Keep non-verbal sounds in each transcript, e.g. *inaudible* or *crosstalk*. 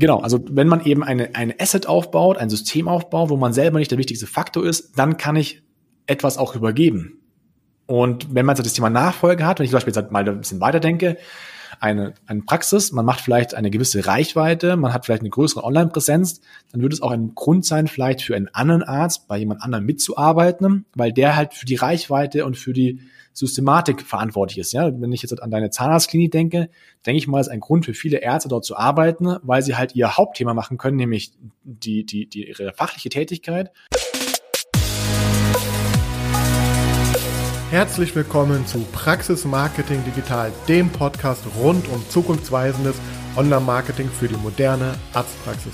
Genau, also wenn man eben eine, eine Asset aufbaut, ein System aufbaut, wo man selber nicht der wichtigste Faktor ist, dann kann ich etwas auch übergeben. Und wenn man das Thema Nachfolge hat, wenn ich zum Beispiel jetzt mal ein bisschen weiterdenke, eine, eine Praxis, man macht vielleicht eine gewisse Reichweite, man hat vielleicht eine größere Online-Präsenz, dann würde es auch ein Grund sein, vielleicht für einen anderen Arzt bei jemand anderem mitzuarbeiten, weil der halt für die Reichweite und für die Systematik verantwortlich ist. Ja, wenn ich jetzt an deine Zahnarztklinik denke, denke ich mal, ist ein Grund für viele Ärzte dort zu arbeiten, weil sie halt ihr Hauptthema machen können, nämlich die, die, die ihre fachliche Tätigkeit. Herzlich willkommen zu Praxis Marketing Digital, dem Podcast rund um zukunftsweisendes Online-Marketing für die moderne Arztpraxis.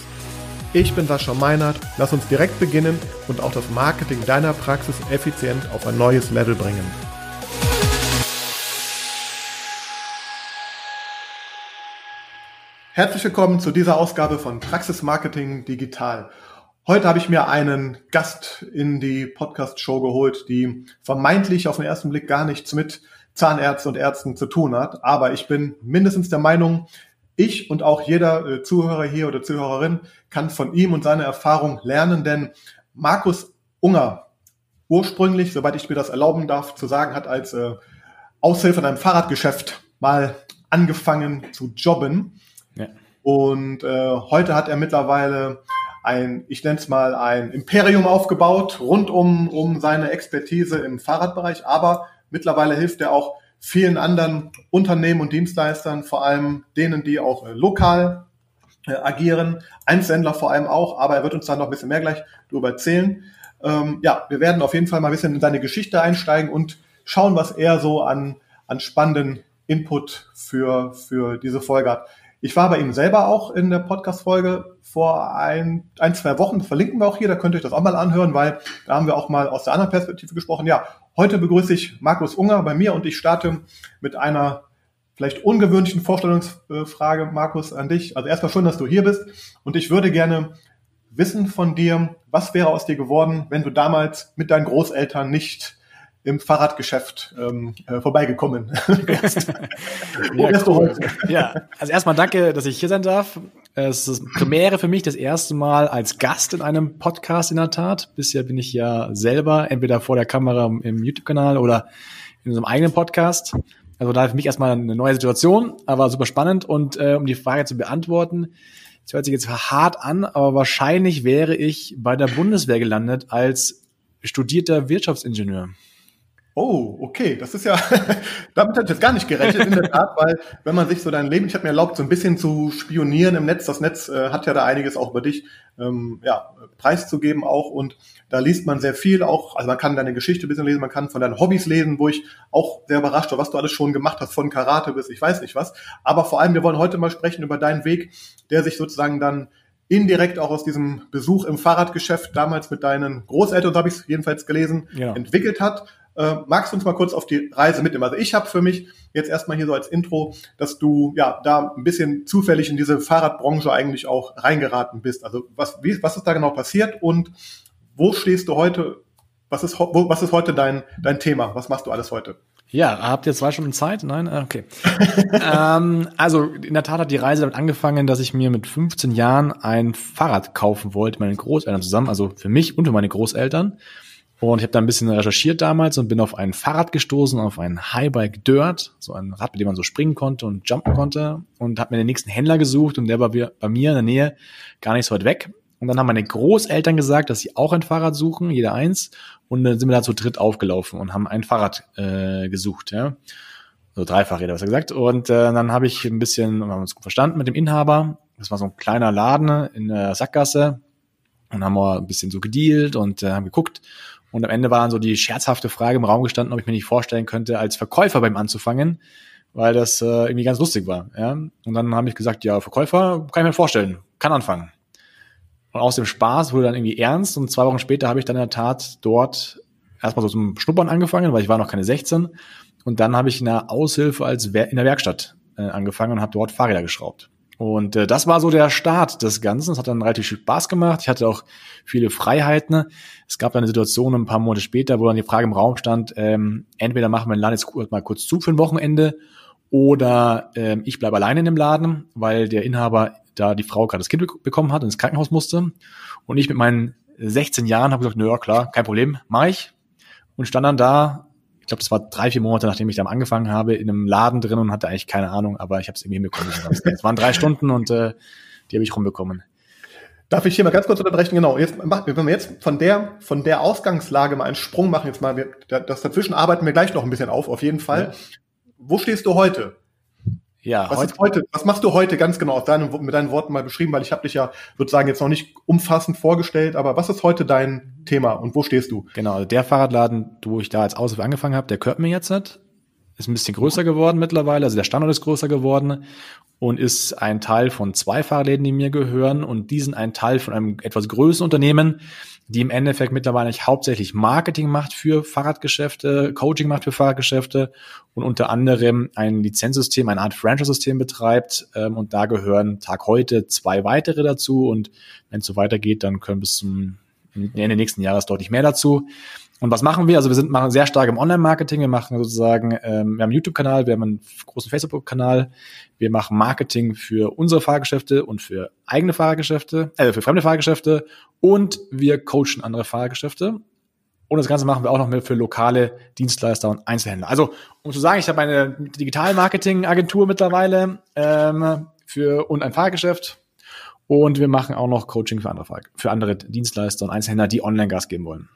Ich bin Sascha Meinert, lass uns direkt beginnen und auch das Marketing deiner Praxis effizient auf ein neues Level bringen. Herzlich willkommen zu dieser Ausgabe von Praxis Marketing Digital. Heute habe ich mir einen Gast in die Podcast-Show geholt, die vermeintlich auf den ersten Blick gar nichts mit Zahnärzten und Ärzten zu tun hat. Aber ich bin mindestens der Meinung, ich und auch jeder äh, Zuhörer hier oder Zuhörerin kann von ihm und seiner Erfahrung lernen, denn Markus Unger, ursprünglich, soweit ich mir das erlauben darf zu sagen, hat als äh, Aushilfe in einem Fahrradgeschäft mal angefangen zu jobben. Und äh, heute hat er mittlerweile ein, ich nenne es mal, ein Imperium aufgebaut rund um, um seine Expertise im Fahrradbereich, aber mittlerweile hilft er auch vielen anderen Unternehmen und Dienstleistern, vor allem denen, die auch äh, lokal äh, agieren, Einzelhändler vor allem auch, aber er wird uns da noch ein bisschen mehr gleich darüber erzählen. Ähm, ja, wir werden auf jeden Fall mal ein bisschen in seine Geschichte einsteigen und schauen, was er so an, an spannenden Input für, für diese Folge hat. Ich war bei ihm selber auch in der Podcast-Folge vor ein, ein, zwei Wochen. Das verlinken wir auch hier, da könnt ihr euch das auch mal anhören, weil da haben wir auch mal aus der anderen Perspektive gesprochen. Ja, heute begrüße ich Markus Unger bei mir und ich starte mit einer vielleicht ungewöhnlichen Vorstellungsfrage, Markus, an dich. Also erstmal schön, dass du hier bist und ich würde gerne wissen von dir, was wäre aus dir geworden, wenn du damals mit deinen Großeltern nicht im Fahrradgeschäft ähm, äh, vorbeigekommen *laughs* wärst. ja, cool. ja, also erstmal danke, dass ich hier sein darf. Es ist Premiere für mich das erste Mal als Gast in einem Podcast in der Tat. Bisher bin ich ja selber entweder vor der Kamera im YouTube-Kanal oder in unserem eigenen Podcast. Also da für mich erstmal eine neue Situation, aber super spannend. Und äh, um die Frage zu beantworten, es hört sich jetzt hart an, aber wahrscheinlich wäre ich bei der Bundeswehr gelandet als studierter Wirtschaftsingenieur. Oh, okay, das ist ja, *laughs* damit hätte ich jetzt gar nicht gerechnet, in der Tat, weil wenn man sich so dein Leben, ich habe mir erlaubt, so ein bisschen zu spionieren im Netz, das Netz äh, hat ja da einiges auch über dich ähm, ja, preiszugeben auch und da liest man sehr viel auch, also man kann deine Geschichte ein bisschen lesen, man kann von deinen Hobbys lesen, wo ich auch sehr überrascht war, was du alles schon gemacht hast, von Karate bis ich weiß nicht was, aber vor allem, wir wollen heute mal sprechen über deinen Weg, der sich sozusagen dann indirekt auch aus diesem Besuch im Fahrradgeschäft damals mit deinen Großeltern, so habe ich es jedenfalls gelesen, ja. entwickelt hat äh, magst du uns mal kurz auf die Reise mitnehmen? Also ich habe für mich jetzt erstmal hier so als Intro, dass du ja da ein bisschen zufällig in diese Fahrradbranche eigentlich auch reingeraten bist. Also was, wie, was ist da genau passiert und wo stehst du heute? Was ist, wo, was ist heute dein, dein Thema? Was machst du alles heute? Ja, habt ihr zwei Stunden Zeit? Nein? Ah, okay. *laughs* ähm, also in der Tat hat die Reise damit angefangen, dass ich mir mit 15 Jahren ein Fahrrad kaufen wollte, meinen Großeltern zusammen, also für mich und für meine Großeltern. Und ich habe da ein bisschen recherchiert damals und bin auf ein Fahrrad gestoßen, auf ein Highbike Dirt, so ein Rad, mit dem man so springen konnte und jumpen konnte und habe mir den nächsten Händler gesucht und der war bei mir in der Nähe gar nicht so weit weg. Und dann haben meine Großeltern gesagt, dass sie auch ein Fahrrad suchen, jeder eins. Und dann sind wir da zu dritt aufgelaufen und haben ein Fahrrad äh, gesucht, ja. So drei Fahrräder, was er gesagt. Und äh, dann habe ich ein bisschen, wir haben uns gut verstanden mit dem Inhaber. Das war so ein kleiner Laden in der Sackgasse. Und haben wir ein bisschen so gedealt und äh, haben geguckt. Und am Ende war dann so die scherzhafte Frage im Raum gestanden, ob ich mir nicht vorstellen könnte, als Verkäufer beim anzufangen, weil das äh, irgendwie ganz lustig war. Ja? Und dann habe ich gesagt, ja, Verkäufer kann ich mir vorstellen, kann anfangen. Und aus dem Spaß wurde dann irgendwie ernst und zwei Wochen später habe ich dann in der Tat dort erstmal so zum Schnuppern angefangen, weil ich war noch keine 16. Und dann habe ich in der Aushilfe als in der Werkstatt äh, angefangen und habe dort Fahrräder geschraubt. Und äh, das war so der Start des Ganzen. Es hat dann relativ viel Spaß gemacht. Ich hatte auch viele Freiheiten. Es gab dann eine Situation ein paar Monate später, wo dann die Frage im Raum stand, ähm, entweder machen wir den Laden jetzt mal kurz zu für ein Wochenende Oder ähm, ich bleibe alleine in dem Laden, weil der Inhaber da die Frau gerade das Kind bekommen hat und ins Krankenhaus musste. Und ich mit meinen 16 Jahren habe gesagt, naja, klar, kein Problem, mache ich. Und stand dann da, ich glaube, das war drei, vier Monate, nachdem ich dann angefangen habe, in einem Laden drin und hatte eigentlich keine Ahnung, aber ich habe es irgendwie hinbekommen. Es waren drei Stunden und äh, die habe ich rumbekommen. Darf ich hier mal ganz kurz unterbrechen? Genau. Jetzt, wenn wir jetzt von der, von der Ausgangslage mal einen Sprung machen, jetzt mal, das dazwischen arbeiten wir gleich noch ein bisschen auf, auf jeden Fall. Ja. Wo stehst du heute? Ja, was, heute, heute, was machst du heute ganz genau aus deinen, mit deinen Worten mal beschrieben, weil ich habe dich ja sozusagen jetzt noch nicht umfassend vorgestellt, aber was ist heute dein Thema und wo stehst du? Genau, also der Fahrradladen, wo ich da als Aushilfe angefangen habe, der gehört mir jetzt nicht. Ist ein bisschen größer geworden mittlerweile, also der Standort ist größer geworden und ist ein Teil von zwei Fahrläden, die mir gehören und die sind ein Teil von einem etwas größeren Unternehmen, die im Endeffekt mittlerweile nicht hauptsächlich Marketing macht für Fahrradgeschäfte, Coaching macht für Fahrradgeschäfte und unter anderem ein Lizenzsystem, eine Art Franchise-System betreibt. Ähm, und da gehören Tag heute zwei weitere dazu. Und wenn es so weitergeht, dann können bis zum Ende nächsten Jahres deutlich mehr dazu. Und was machen wir? Also wir sind machen sehr stark im Online-Marketing. Wir machen sozusagen, ähm, wir haben einen YouTube-Kanal, wir haben einen großen Facebook-Kanal. Wir machen Marketing für unsere Fahrgeschäfte und für eigene Fahrgeschäfte, äh, für fremde Fahrgeschäfte. Und wir coachen andere Fahrgeschäfte. Und das Ganze machen wir auch noch für lokale Dienstleister und Einzelhändler. Also, um zu sagen, ich habe eine Digital-Marketing-Agentur mittlerweile ähm, für und ein Fahrgeschäft. Und wir machen auch noch Coaching für andere, für andere Dienstleister und Einzelhändler, die Online-Gas geben wollen.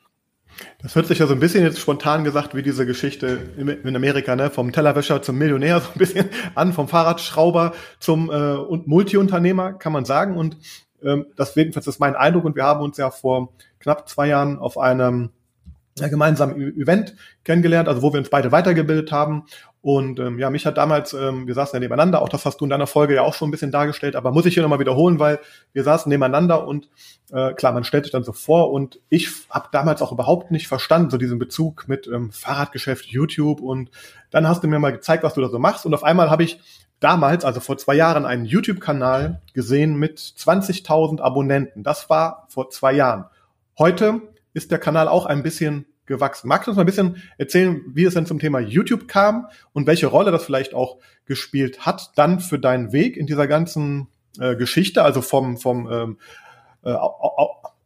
Das hört sich ja so ein bisschen jetzt spontan gesagt wie diese Geschichte in Amerika, ne? vom Tellerwäscher zum Millionär, *laughs* so ein bisschen an, vom Fahrradschrauber zum äh, Multiunternehmer, kann man sagen. Und ähm, das jedenfalls ist mein Eindruck. Und wir haben uns ja vor knapp zwei Jahren auf einem gemeinsamen Event kennengelernt, also wo wir uns beide weitergebildet haben. Und ähm, ja, mich hat damals, ähm, wir saßen ja nebeneinander, auch das hast du in deiner Folge ja auch schon ein bisschen dargestellt, aber muss ich hier nochmal wiederholen, weil wir saßen nebeneinander und äh, klar, man stellt sich dann so vor und ich habe damals auch überhaupt nicht verstanden, so diesen Bezug mit ähm, Fahrradgeschäft, YouTube und dann hast du mir mal gezeigt, was du da so machst und auf einmal habe ich damals, also vor zwei Jahren, einen YouTube-Kanal gesehen mit 20.000 Abonnenten. Das war vor zwei Jahren. Heute ist der Kanal auch ein bisschen gewachsen. Magst du uns mal ein bisschen erzählen, wie es denn zum Thema YouTube kam und welche Rolle das vielleicht auch gespielt hat dann für deinen Weg in dieser ganzen äh, Geschichte, also vom, vom, ähm, äh,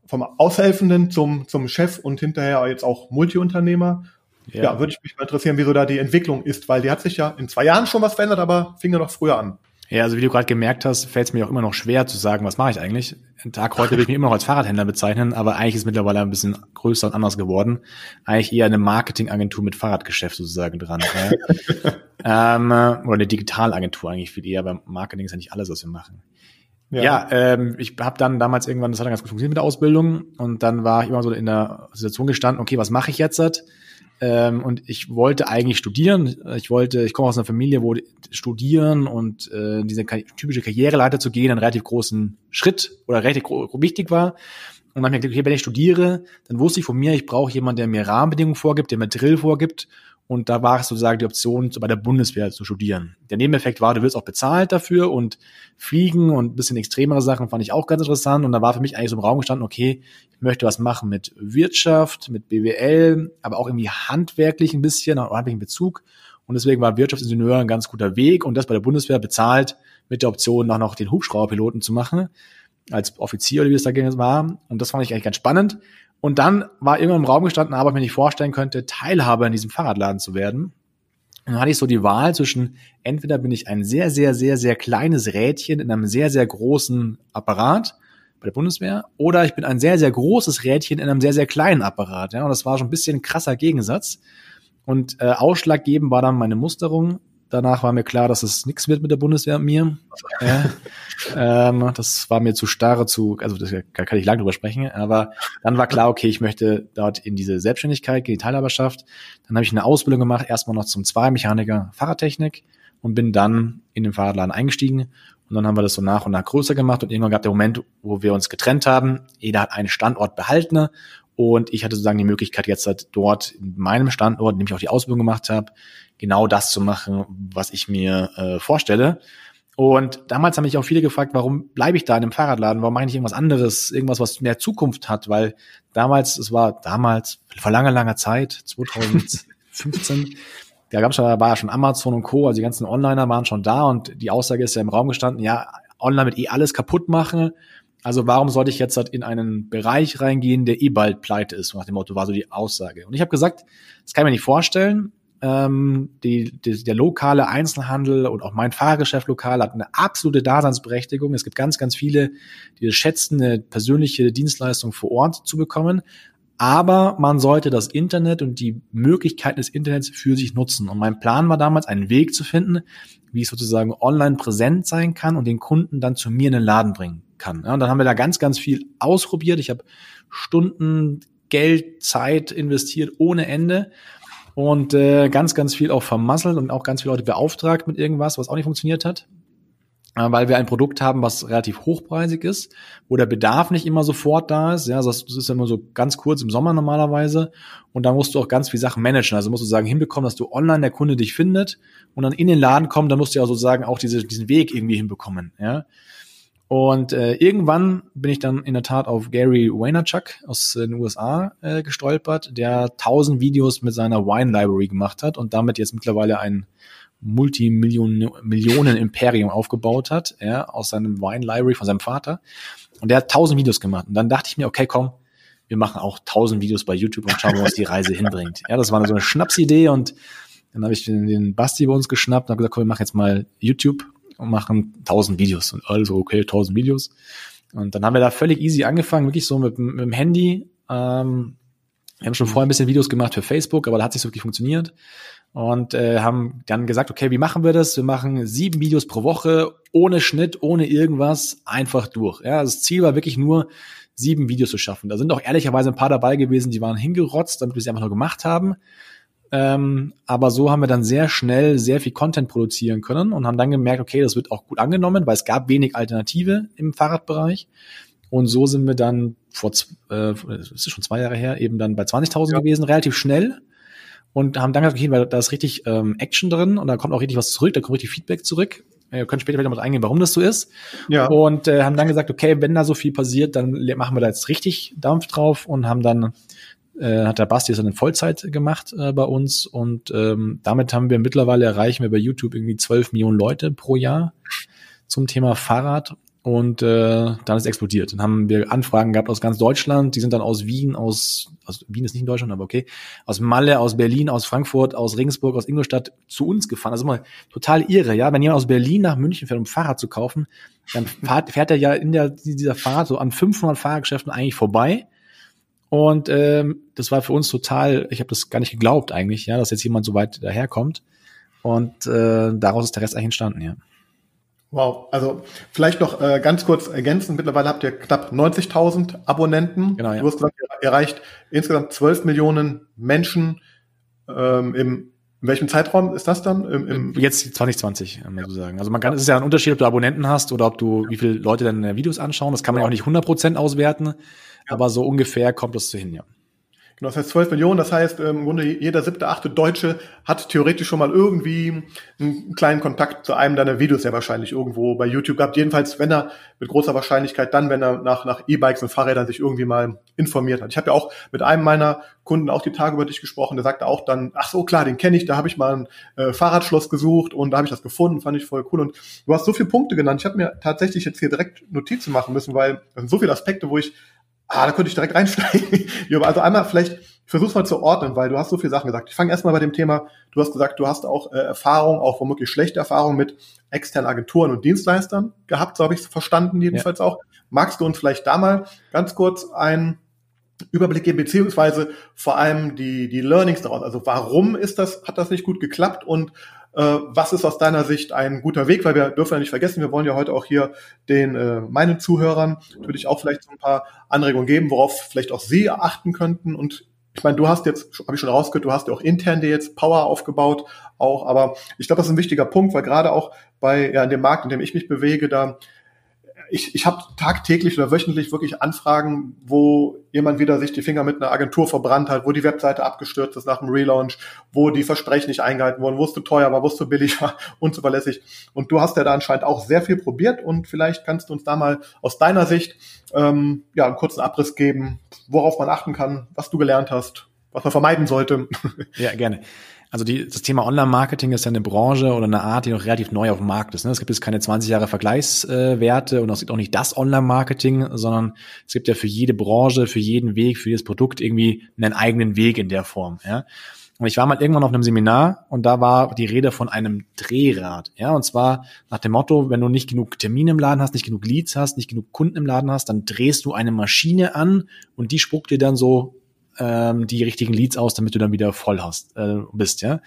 vom Aushelfenden zum, zum Chef und hinterher jetzt auch Multiunternehmer? Ja. ja, würde ich mich mal interessieren, wieso da die Entwicklung ist, weil die hat sich ja in zwei Jahren schon was verändert, aber fing ja noch früher an. Ja, also wie du gerade gemerkt hast, fällt es mir auch immer noch schwer zu sagen, was mache ich eigentlich. Ein Tag heute will ich mich immer noch als Fahrradhändler bezeichnen, aber eigentlich ist mittlerweile ein bisschen größer und anders geworden. Eigentlich eher eine Marketingagentur mit Fahrradgeschäft sozusagen dran. ja. *laughs* ähm, oder eine Digitalagentur eigentlich viel eher, aber Marketing ist ja nicht alles, was wir machen. Ja, ja ähm, ich habe dann damals irgendwann, das hat dann ganz gut funktioniert mit der Ausbildung und dann war ich immer so in der Situation gestanden, okay, was mache ich jetzt? Ähm, und ich wollte eigentlich studieren. Ich wollte, ich komme aus einer Familie, wo studieren und äh, diese typische Karriereleiter zu gehen, einen relativ großen Schritt oder relativ wichtig war. Und dann habe ich gedacht, okay, wenn ich studiere, dann wusste ich von mir, ich brauche jemanden, der mir Rahmenbedingungen vorgibt, der mir Drill vorgibt und da war es sozusagen die Option, bei der Bundeswehr zu studieren. Der Nebeneffekt war, du wirst auch bezahlt dafür und fliegen und ein bisschen extremere Sachen fand ich auch ganz interessant. Und da war für mich eigentlich so im Raum gestanden, okay, ich möchte was machen mit Wirtschaft, mit BWL, aber auch irgendwie handwerklich ein bisschen, handwerklichen Bezug. Und deswegen war Wirtschaftsingenieur ein ganz guter Weg und das bei der Bundeswehr bezahlt mit der Option, auch noch den Hubschrauberpiloten zu machen, als Offizier oder wie es da war. Und das fand ich eigentlich ganz spannend. Und dann war immer im Raum gestanden, aber ich mir nicht vorstellen könnte, Teilhaber in diesem Fahrradladen zu werden. Und dann hatte ich so die Wahl zwischen, entweder bin ich ein sehr, sehr, sehr, sehr kleines Rädchen in einem sehr, sehr großen Apparat bei der Bundeswehr, oder ich bin ein sehr, sehr großes Rädchen in einem sehr, sehr kleinen Apparat. Ja, und das war schon ein bisschen ein krasser Gegensatz. Und äh, ausschlaggebend war dann meine Musterung Danach war mir klar, dass es nichts wird mit der Bundeswehr und mir. Ja, ähm, das war mir zu starre, zu, also das, da kann ich lange drüber sprechen, aber dann war klar, okay, ich möchte dort in diese Selbstständigkeit, in die Teilhaberschaft. Dann habe ich eine Ausbildung gemacht, erstmal noch zum Zweimechaniker Fahrradtechnik und bin dann in den Fahrradladen eingestiegen. Und dann haben wir das so nach und nach größer gemacht und irgendwann gab der Moment, wo wir uns getrennt haben. Jeder hat einen Standort behalten und ich hatte sozusagen die Möglichkeit, jetzt halt dort in meinem Standort, in dem ich auch die Ausbildung gemacht habe, genau das zu machen, was ich mir äh, vorstelle. Und damals haben mich auch viele gefragt, warum bleibe ich da in einem Fahrradladen? Warum mache ich nicht irgendwas anderes? Irgendwas, was mehr Zukunft hat? Weil damals, es war damals, vor langer, langer Zeit, 2015, *laughs* da gab schon, da war ja schon Amazon und Co., also die ganzen Onliner waren schon da und die Aussage ist ja im Raum gestanden, ja, online wird eh alles kaputt machen. Also warum sollte ich jetzt halt in einen Bereich reingehen, der eh bald pleite ist? Nach dem Motto war so die Aussage. Und ich habe gesagt, das kann ich mir nicht vorstellen. Ähm, die, die, der lokale Einzelhandel und auch mein Fahrgeschäft lokal hat eine absolute Daseinsberechtigung. Es gibt ganz, ganz viele, die es schätzen, eine persönliche Dienstleistung vor Ort zu bekommen. Aber man sollte das Internet und die Möglichkeiten des Internets für sich nutzen. Und mein Plan war damals, einen Weg zu finden, wie ich sozusagen online präsent sein kann und den Kunden dann zu mir in den Laden bringen kann. Ja, und dann haben wir da ganz, ganz viel ausprobiert. Ich habe Stunden, Geld, Zeit investiert ohne Ende und äh, ganz, ganz viel auch vermasselt und auch ganz viele Leute beauftragt mit irgendwas, was auch nicht funktioniert hat. Äh, weil wir ein Produkt haben, was relativ hochpreisig ist, wo der Bedarf nicht immer sofort da ist. Ja, das ist immer so ganz kurz im Sommer normalerweise. Und da musst du auch ganz viel Sachen managen. Also musst du sagen, hinbekommen, dass du online der Kunde dich findet und dann in den Laden kommt, dann musst du ja sozusagen auch diese, diesen Weg irgendwie hinbekommen. Ja. Und äh, irgendwann bin ich dann in der Tat auf Gary Vaynerchuk aus den USA äh, gestolpert, der tausend Videos mit seiner Wine Library gemacht hat und damit jetzt mittlerweile ein Multimillionen-Imperium aufgebaut hat, ja, aus seinem Wine Library von seinem Vater. Und der hat tausend Videos gemacht. Und dann dachte ich mir, okay, komm, wir machen auch tausend Videos bei YouTube und schauen, uns die Reise hinbringt. Ja, das war so eine Schnapsidee und dann habe ich den, den Basti bei uns geschnappt und habe gesagt, komm, wir machen jetzt mal YouTube und machen tausend Videos. Und also, okay, tausend Videos. Und dann haben wir da völlig easy angefangen, wirklich so mit, mit dem Handy. Ähm, wir haben schon vorher ein bisschen Videos gemacht für Facebook, aber da hat es nicht so wirklich funktioniert und äh, haben dann gesagt, okay, wie machen wir das? Wir machen sieben Videos pro Woche, ohne Schnitt, ohne irgendwas, einfach durch. Ja, das Ziel war wirklich nur, sieben Videos zu schaffen. Da sind auch ehrlicherweise ein paar dabei gewesen, die waren hingerotzt, damit wir sie einfach nur gemacht haben. Ähm, aber so haben wir dann sehr schnell sehr viel Content produzieren können und haben dann gemerkt, okay, das wird auch gut angenommen, weil es gab wenig Alternative im Fahrradbereich. Und so sind wir dann vor, äh, das ist schon zwei Jahre her, eben dann bei 20.000 ja. gewesen, relativ schnell und haben dann gesagt, okay, weil da ist richtig ähm, Action drin und da kommt auch richtig was zurück, da kommt richtig Feedback zurück. Wir können später wieder mal eingehen, warum das so ist. Ja. Und äh, haben dann gesagt, okay, wenn da so viel passiert, dann machen wir da jetzt richtig Dampf drauf und haben dann äh, hat der Basti das dann in Vollzeit gemacht äh, bei uns und ähm, damit haben wir mittlerweile erreichen wir bei YouTube irgendwie 12 Millionen Leute pro Jahr zum Thema Fahrrad und äh, dann ist explodiert. Dann haben wir Anfragen gehabt aus ganz Deutschland. Die sind dann aus Wien, aus, aus Wien ist nicht in Deutschland, aber okay, aus Malle, aus Berlin, aus Frankfurt, aus Regensburg, aus Ingolstadt zu uns gefahren. Also mal total irre, ja. Wenn jemand aus Berlin nach München fährt, um Fahrrad zu kaufen, dann fährt, fährt er ja in der, dieser Fahrt so an 500 Fahrgeschäften eigentlich vorbei. Und ähm, das war für uns total, ich habe das gar nicht geglaubt eigentlich, ja, dass jetzt jemand so weit daherkommt. Und äh, daraus ist der Rest eigentlich entstanden, ja. Wow, also vielleicht noch äh, ganz kurz ergänzen. Mittlerweile habt ihr knapp 90.000 Abonnenten. Genau, ja. Du hast gesagt, ihr erreicht insgesamt 12 Millionen Menschen ähm, im in welchem Zeitraum ist das dann? Im, im Jetzt 2020, muss sagen. Also man kann, es ist ja ein Unterschied, ob du Abonnenten hast oder ob du, wie viele Leute deine Videos anschauen. Das kann man ja auch nicht 100% auswerten. Aber so ungefähr kommt das zu hin, ja. Genau, das heißt 12 Millionen, das heißt ähm, im Grunde jeder siebte, achte Deutsche hat theoretisch schon mal irgendwie einen kleinen Kontakt zu einem deiner Videos ja wahrscheinlich irgendwo bei YouTube gehabt. Jedenfalls, wenn er mit großer Wahrscheinlichkeit dann, wenn er nach, nach E-Bikes und Fahrrädern sich irgendwie mal informiert hat. Ich habe ja auch mit einem meiner Kunden auch die Tage über dich gesprochen, der sagte auch dann, ach so, klar, den kenne ich, da habe ich mal ein äh, Fahrradschloss gesucht und da habe ich das gefunden, fand ich voll cool. Und du hast so viele Punkte genannt, ich habe mir tatsächlich jetzt hier direkt Notizen machen müssen, weil das sind so viele Aspekte, wo ich Ah, da könnte ich direkt reinsteigen. *laughs* also einmal vielleicht, ich versuch's mal zu ordnen, weil du hast so viele Sachen gesagt. Ich fange erstmal bei dem Thema, du hast gesagt, du hast auch äh, Erfahrung, auch womöglich schlechte Erfahrung mit externen Agenturen und Dienstleistern gehabt, so habe ich es verstanden, jedenfalls ja. auch. Magst du uns vielleicht da mal ganz kurz einen Überblick geben, beziehungsweise vor allem die, die Learnings daraus. Also warum ist das, hat das nicht gut geklappt und was ist aus deiner Sicht ein guter Weg? Weil wir dürfen ja nicht vergessen, wir wollen ja heute auch hier den äh, meinen Zuhörern natürlich auch vielleicht so ein paar Anregungen geben, worauf vielleicht auch sie achten könnten. Und ich meine, du hast jetzt, habe ich schon rausgehört, du hast ja auch intern dir jetzt Power aufgebaut, auch, aber ich glaube, das ist ein wichtiger Punkt, weil gerade auch bei ja, in dem Markt, in dem ich mich bewege, da ich, ich habe tagtäglich oder wöchentlich wirklich Anfragen, wo jemand wieder sich die Finger mit einer Agentur verbrannt hat, wo die Webseite abgestürzt ist nach dem Relaunch, wo die Versprechen nicht eingehalten wurden, wo es zu teuer war, wo es zu billig war, *laughs* unzuverlässig. Und du hast ja da anscheinend auch sehr viel probiert und vielleicht kannst du uns da mal aus deiner Sicht ähm, ja einen kurzen Abriss geben, worauf man achten kann, was du gelernt hast, was man vermeiden sollte. Ja, gerne. Also die, das Thema Online-Marketing ist ja eine Branche oder eine Art, die noch relativ neu auf dem Markt ist. Ne? Es gibt jetzt keine 20 Jahre Vergleichswerte und es gibt auch nicht das Online-Marketing, sondern es gibt ja für jede Branche, für jeden Weg, für jedes Produkt irgendwie einen eigenen Weg in der Form. Ja? Und ich war mal irgendwann auf einem Seminar und da war die Rede von einem Drehrad. Ja, und zwar nach dem Motto, wenn du nicht genug Termine im Laden hast, nicht genug Leads hast, nicht genug Kunden im Laden hast, dann drehst du eine Maschine an und die spuckt dir dann so ähm, die richtigen Leads aus, damit du dann wieder voll hast, äh, bist, ja.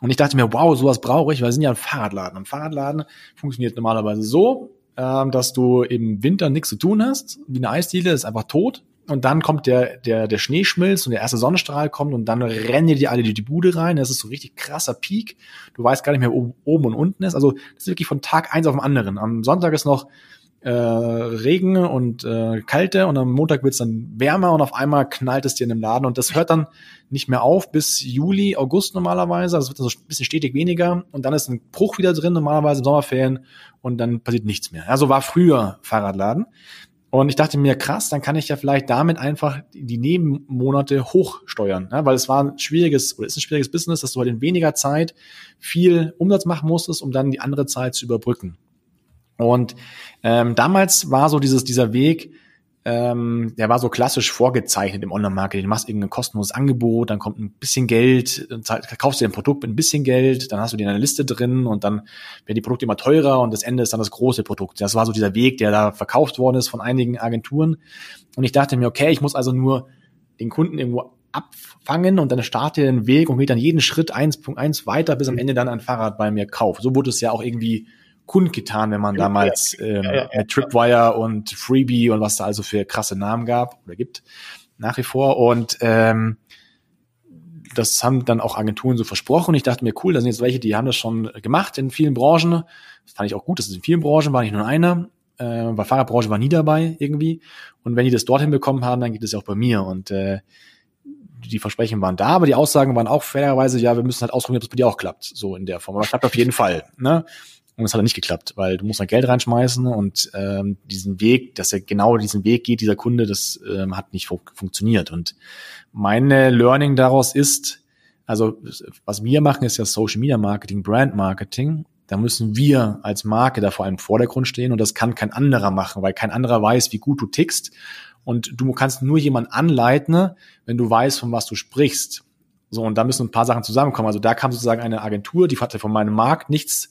Und ich dachte mir, wow, sowas brauche ich, weil wir sind ja ein Fahrradladen. Ein Fahrradladen funktioniert normalerweise so, ähm, dass du im Winter nichts zu tun hast, wie eine Eisdiele, ist einfach tot. Und dann kommt der, der, der Schneeschmilz und der erste Sonnenstrahl kommt und dann rennen dir alle die, die Bude rein. Das ist so richtig krasser Peak. Du weißt gar nicht mehr, wo oben und unten ist. Also das ist wirklich von Tag eins auf den anderen. Am Sonntag ist noch äh, Regen und äh, kalte und am Montag wird's dann wärmer und auf einmal knallt es dir in dem Laden und das hört dann nicht mehr auf bis Juli, August normalerweise. Also es wird dann so ein bisschen stetig weniger und dann ist ein Bruch wieder drin normalerweise im Sommerferien und dann passiert nichts mehr. Also war früher Fahrradladen. Und ich dachte mir, krass, dann kann ich ja vielleicht damit einfach die Nebenmonate hochsteuern, ja, weil es war ein schwieriges oder ist ein schwieriges Business, dass du halt in weniger Zeit viel Umsatz machen musstest, um dann die andere Zeit zu überbrücken. Und ähm, damals war so dieses, dieser Weg, ähm, der war so klassisch vorgezeichnet im Online-Marketing. Du machst irgendein kostenloses Angebot, dann kommt ein bisschen Geld, dann kaufst du dir ein Produkt mit ein bisschen Geld, dann hast du dir eine Liste drin und dann werden die Produkte immer teurer und das Ende ist dann das große Produkt. Das war so dieser Weg, der da verkauft worden ist von einigen Agenturen. Und ich dachte mir, okay, ich muss also nur den Kunden irgendwo abfangen und dann starte den Weg und geht dann jeden Schritt 1.1 weiter, bis am Ende dann ein Fahrrad bei mir kauft. So wurde es ja auch irgendwie kundgetan, wenn man damals ähm, ja, ja, Tripwire und Freebie und was da also für krasse Namen gab oder gibt nach wie vor. Und ähm, das haben dann auch Agenturen so versprochen. Ich dachte mir, cool, da sind jetzt welche, die haben das schon gemacht in vielen Branchen. Das fand ich auch gut, das ist in vielen Branchen, war nicht nur einer. Äh, bei Fahrradbranche war nie dabei irgendwie. Und wenn die das dorthin bekommen haben, dann geht es ja auch bei mir. Und äh, die Versprechen waren da, aber die Aussagen waren auch fairerweise, ja, wir müssen halt ausprobieren, ob das bei dir auch klappt, so in der Form. Aber es klappt auf jeden Fall. Ne? Und es hat dann nicht geklappt, weil du musst dann Geld reinschmeißen und ähm, diesen Weg, dass er genau diesen Weg geht, dieser Kunde, das ähm, hat nicht fu funktioniert. Und meine Learning daraus ist, also was wir machen, ist ja Social Media Marketing, Brand Marketing. Da müssen wir als Marke da vor allem im Vordergrund stehen und das kann kein anderer machen, weil kein anderer weiß, wie gut du tickst. Und du kannst nur jemanden anleiten, wenn du weißt, von was du sprichst. So, und da müssen ein paar Sachen zusammenkommen. Also da kam sozusagen eine Agentur, die hatte von meinem Markt nichts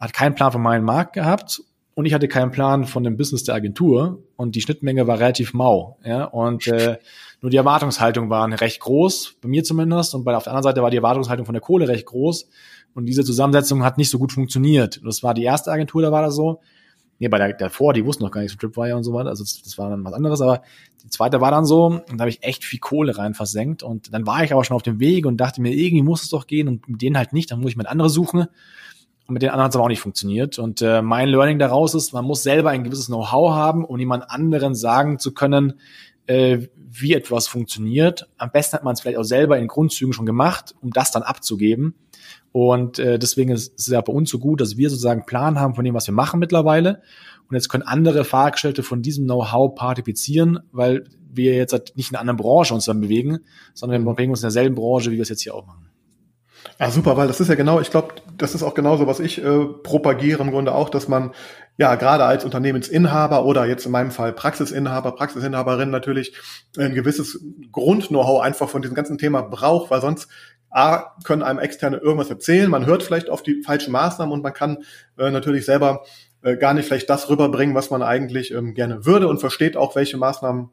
hat keinen Plan von meinem Markt gehabt und ich hatte keinen Plan von dem Business der Agentur und die Schnittmenge war relativ mau. Ja? Und äh, nur die Erwartungshaltung war recht groß, bei mir zumindest, und bei auf der anderen Seite war die Erwartungshaltung von der Kohle recht groß. Und diese Zusammensetzung hat nicht so gut funktioniert. Das war die erste Agentur, da war das so. Nee, bei der davor, die wussten noch gar nichts von Tripwire und so weiter. Also das, das war dann was anderes, aber die zweite war dann so, und da habe ich echt viel Kohle rein versenkt. Und dann war ich aber schon auf dem Weg und dachte mir, irgendwie muss es doch gehen und mit denen halt nicht, dann muss ich mit andere suchen. Und mit den anderen hat es aber auch nicht funktioniert. Und äh, mein Learning daraus ist, man muss selber ein gewisses Know-how haben, um jemand anderen sagen zu können, äh, wie etwas funktioniert. Am besten hat man es vielleicht auch selber in Grundzügen schon gemacht, um das dann abzugeben. Und äh, deswegen ist es ja bei uns so gut, dass wir sozusagen Plan haben von dem, was wir machen mittlerweile. Und jetzt können andere Fahrgestellte von diesem Know-how partizipieren, weil wir jetzt halt nicht in einer anderen Branche uns dann bewegen, sondern wir bewegen uns in derselben Branche, wie wir es jetzt hier auch machen. Ja, super, weil das ist ja genau, ich glaube, das ist auch genauso, was ich äh, propagiere im Grunde auch, dass man ja gerade als Unternehmensinhaber oder jetzt in meinem Fall Praxisinhaber, Praxisinhaberin natürlich ein gewisses Grund-Know-how einfach von diesem ganzen Thema braucht, weil sonst A, können einem Externe irgendwas erzählen, man hört vielleicht auf die falschen Maßnahmen und man kann äh, natürlich selber äh, gar nicht vielleicht das rüberbringen, was man eigentlich ähm, gerne würde und versteht auch, welche Maßnahmen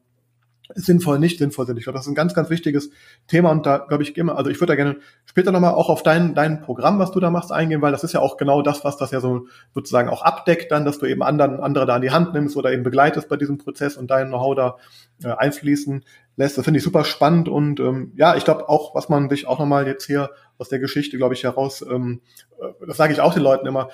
sinnvoll, nicht sinnvoll sind. Ich glaube, das ist ein ganz, ganz wichtiges Thema und da glaube ich immer, also ich würde da gerne später nochmal auch auf dein, dein Programm, was du da machst, eingehen, weil das ist ja auch genau das, was das ja so sozusagen auch abdeckt dann, dass du eben anderen, andere da an die Hand nimmst oder eben begleitest bei diesem Prozess und dein Know-how da äh, einfließen lässt. Das finde ich super spannend und ähm, ja, ich glaube auch, was man sich auch nochmal jetzt hier aus der Geschichte, glaube ich, heraus, ähm, äh, das sage ich auch den Leuten immer,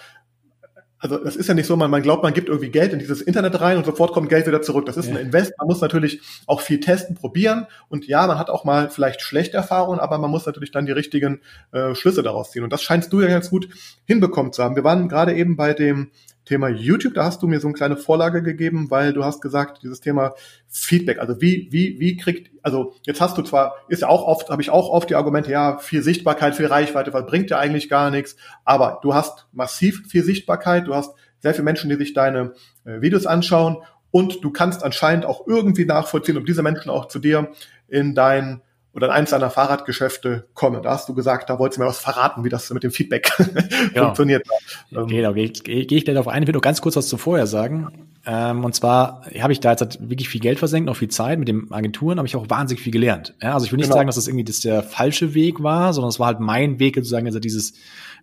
also das ist ja nicht so, man, man glaubt, man gibt irgendwie Geld in dieses Internet rein und sofort kommt Geld wieder zurück. Das ist ja. ein Invest. Man muss natürlich auch viel testen, probieren. Und ja, man hat auch mal vielleicht schlechte Erfahrungen, aber man muss natürlich dann die richtigen äh, Schlüsse daraus ziehen. Und das scheinst du ja ganz gut hinbekommen zu haben. Wir waren gerade eben bei dem Thema YouTube, da hast du mir so eine kleine Vorlage gegeben, weil du hast gesagt, dieses Thema Feedback, also wie, wie, wie kriegt, also jetzt hast du zwar, ist ja auch oft, habe ich auch oft die Argumente, ja, viel Sichtbarkeit, viel Reichweite, was bringt ja eigentlich gar nichts, aber du hast massiv viel Sichtbarkeit, du hast sehr viele Menschen, die sich deine äh, Videos anschauen und du kannst anscheinend auch irgendwie nachvollziehen, ob diese Menschen auch zu dir in dein oder in eins deiner Fahrradgeschäfte komme. Da hast du gesagt, da wolltest du mir was verraten, wie das mit dem Feedback *laughs* ja. funktioniert. Ähm, genau, gehe geh, geh ich gleich auf ein. Ich will nur ganz kurz was zuvor sagen. Ähm, und zwar habe ich da jetzt halt wirklich viel Geld versenkt, auch viel Zeit. Mit den Agenturen habe ich auch wahnsinnig viel gelernt. Ja, also ich will nicht genau. sagen, dass das irgendwie das der falsche Weg war, sondern es war halt mein Weg, sozusagen, also dieses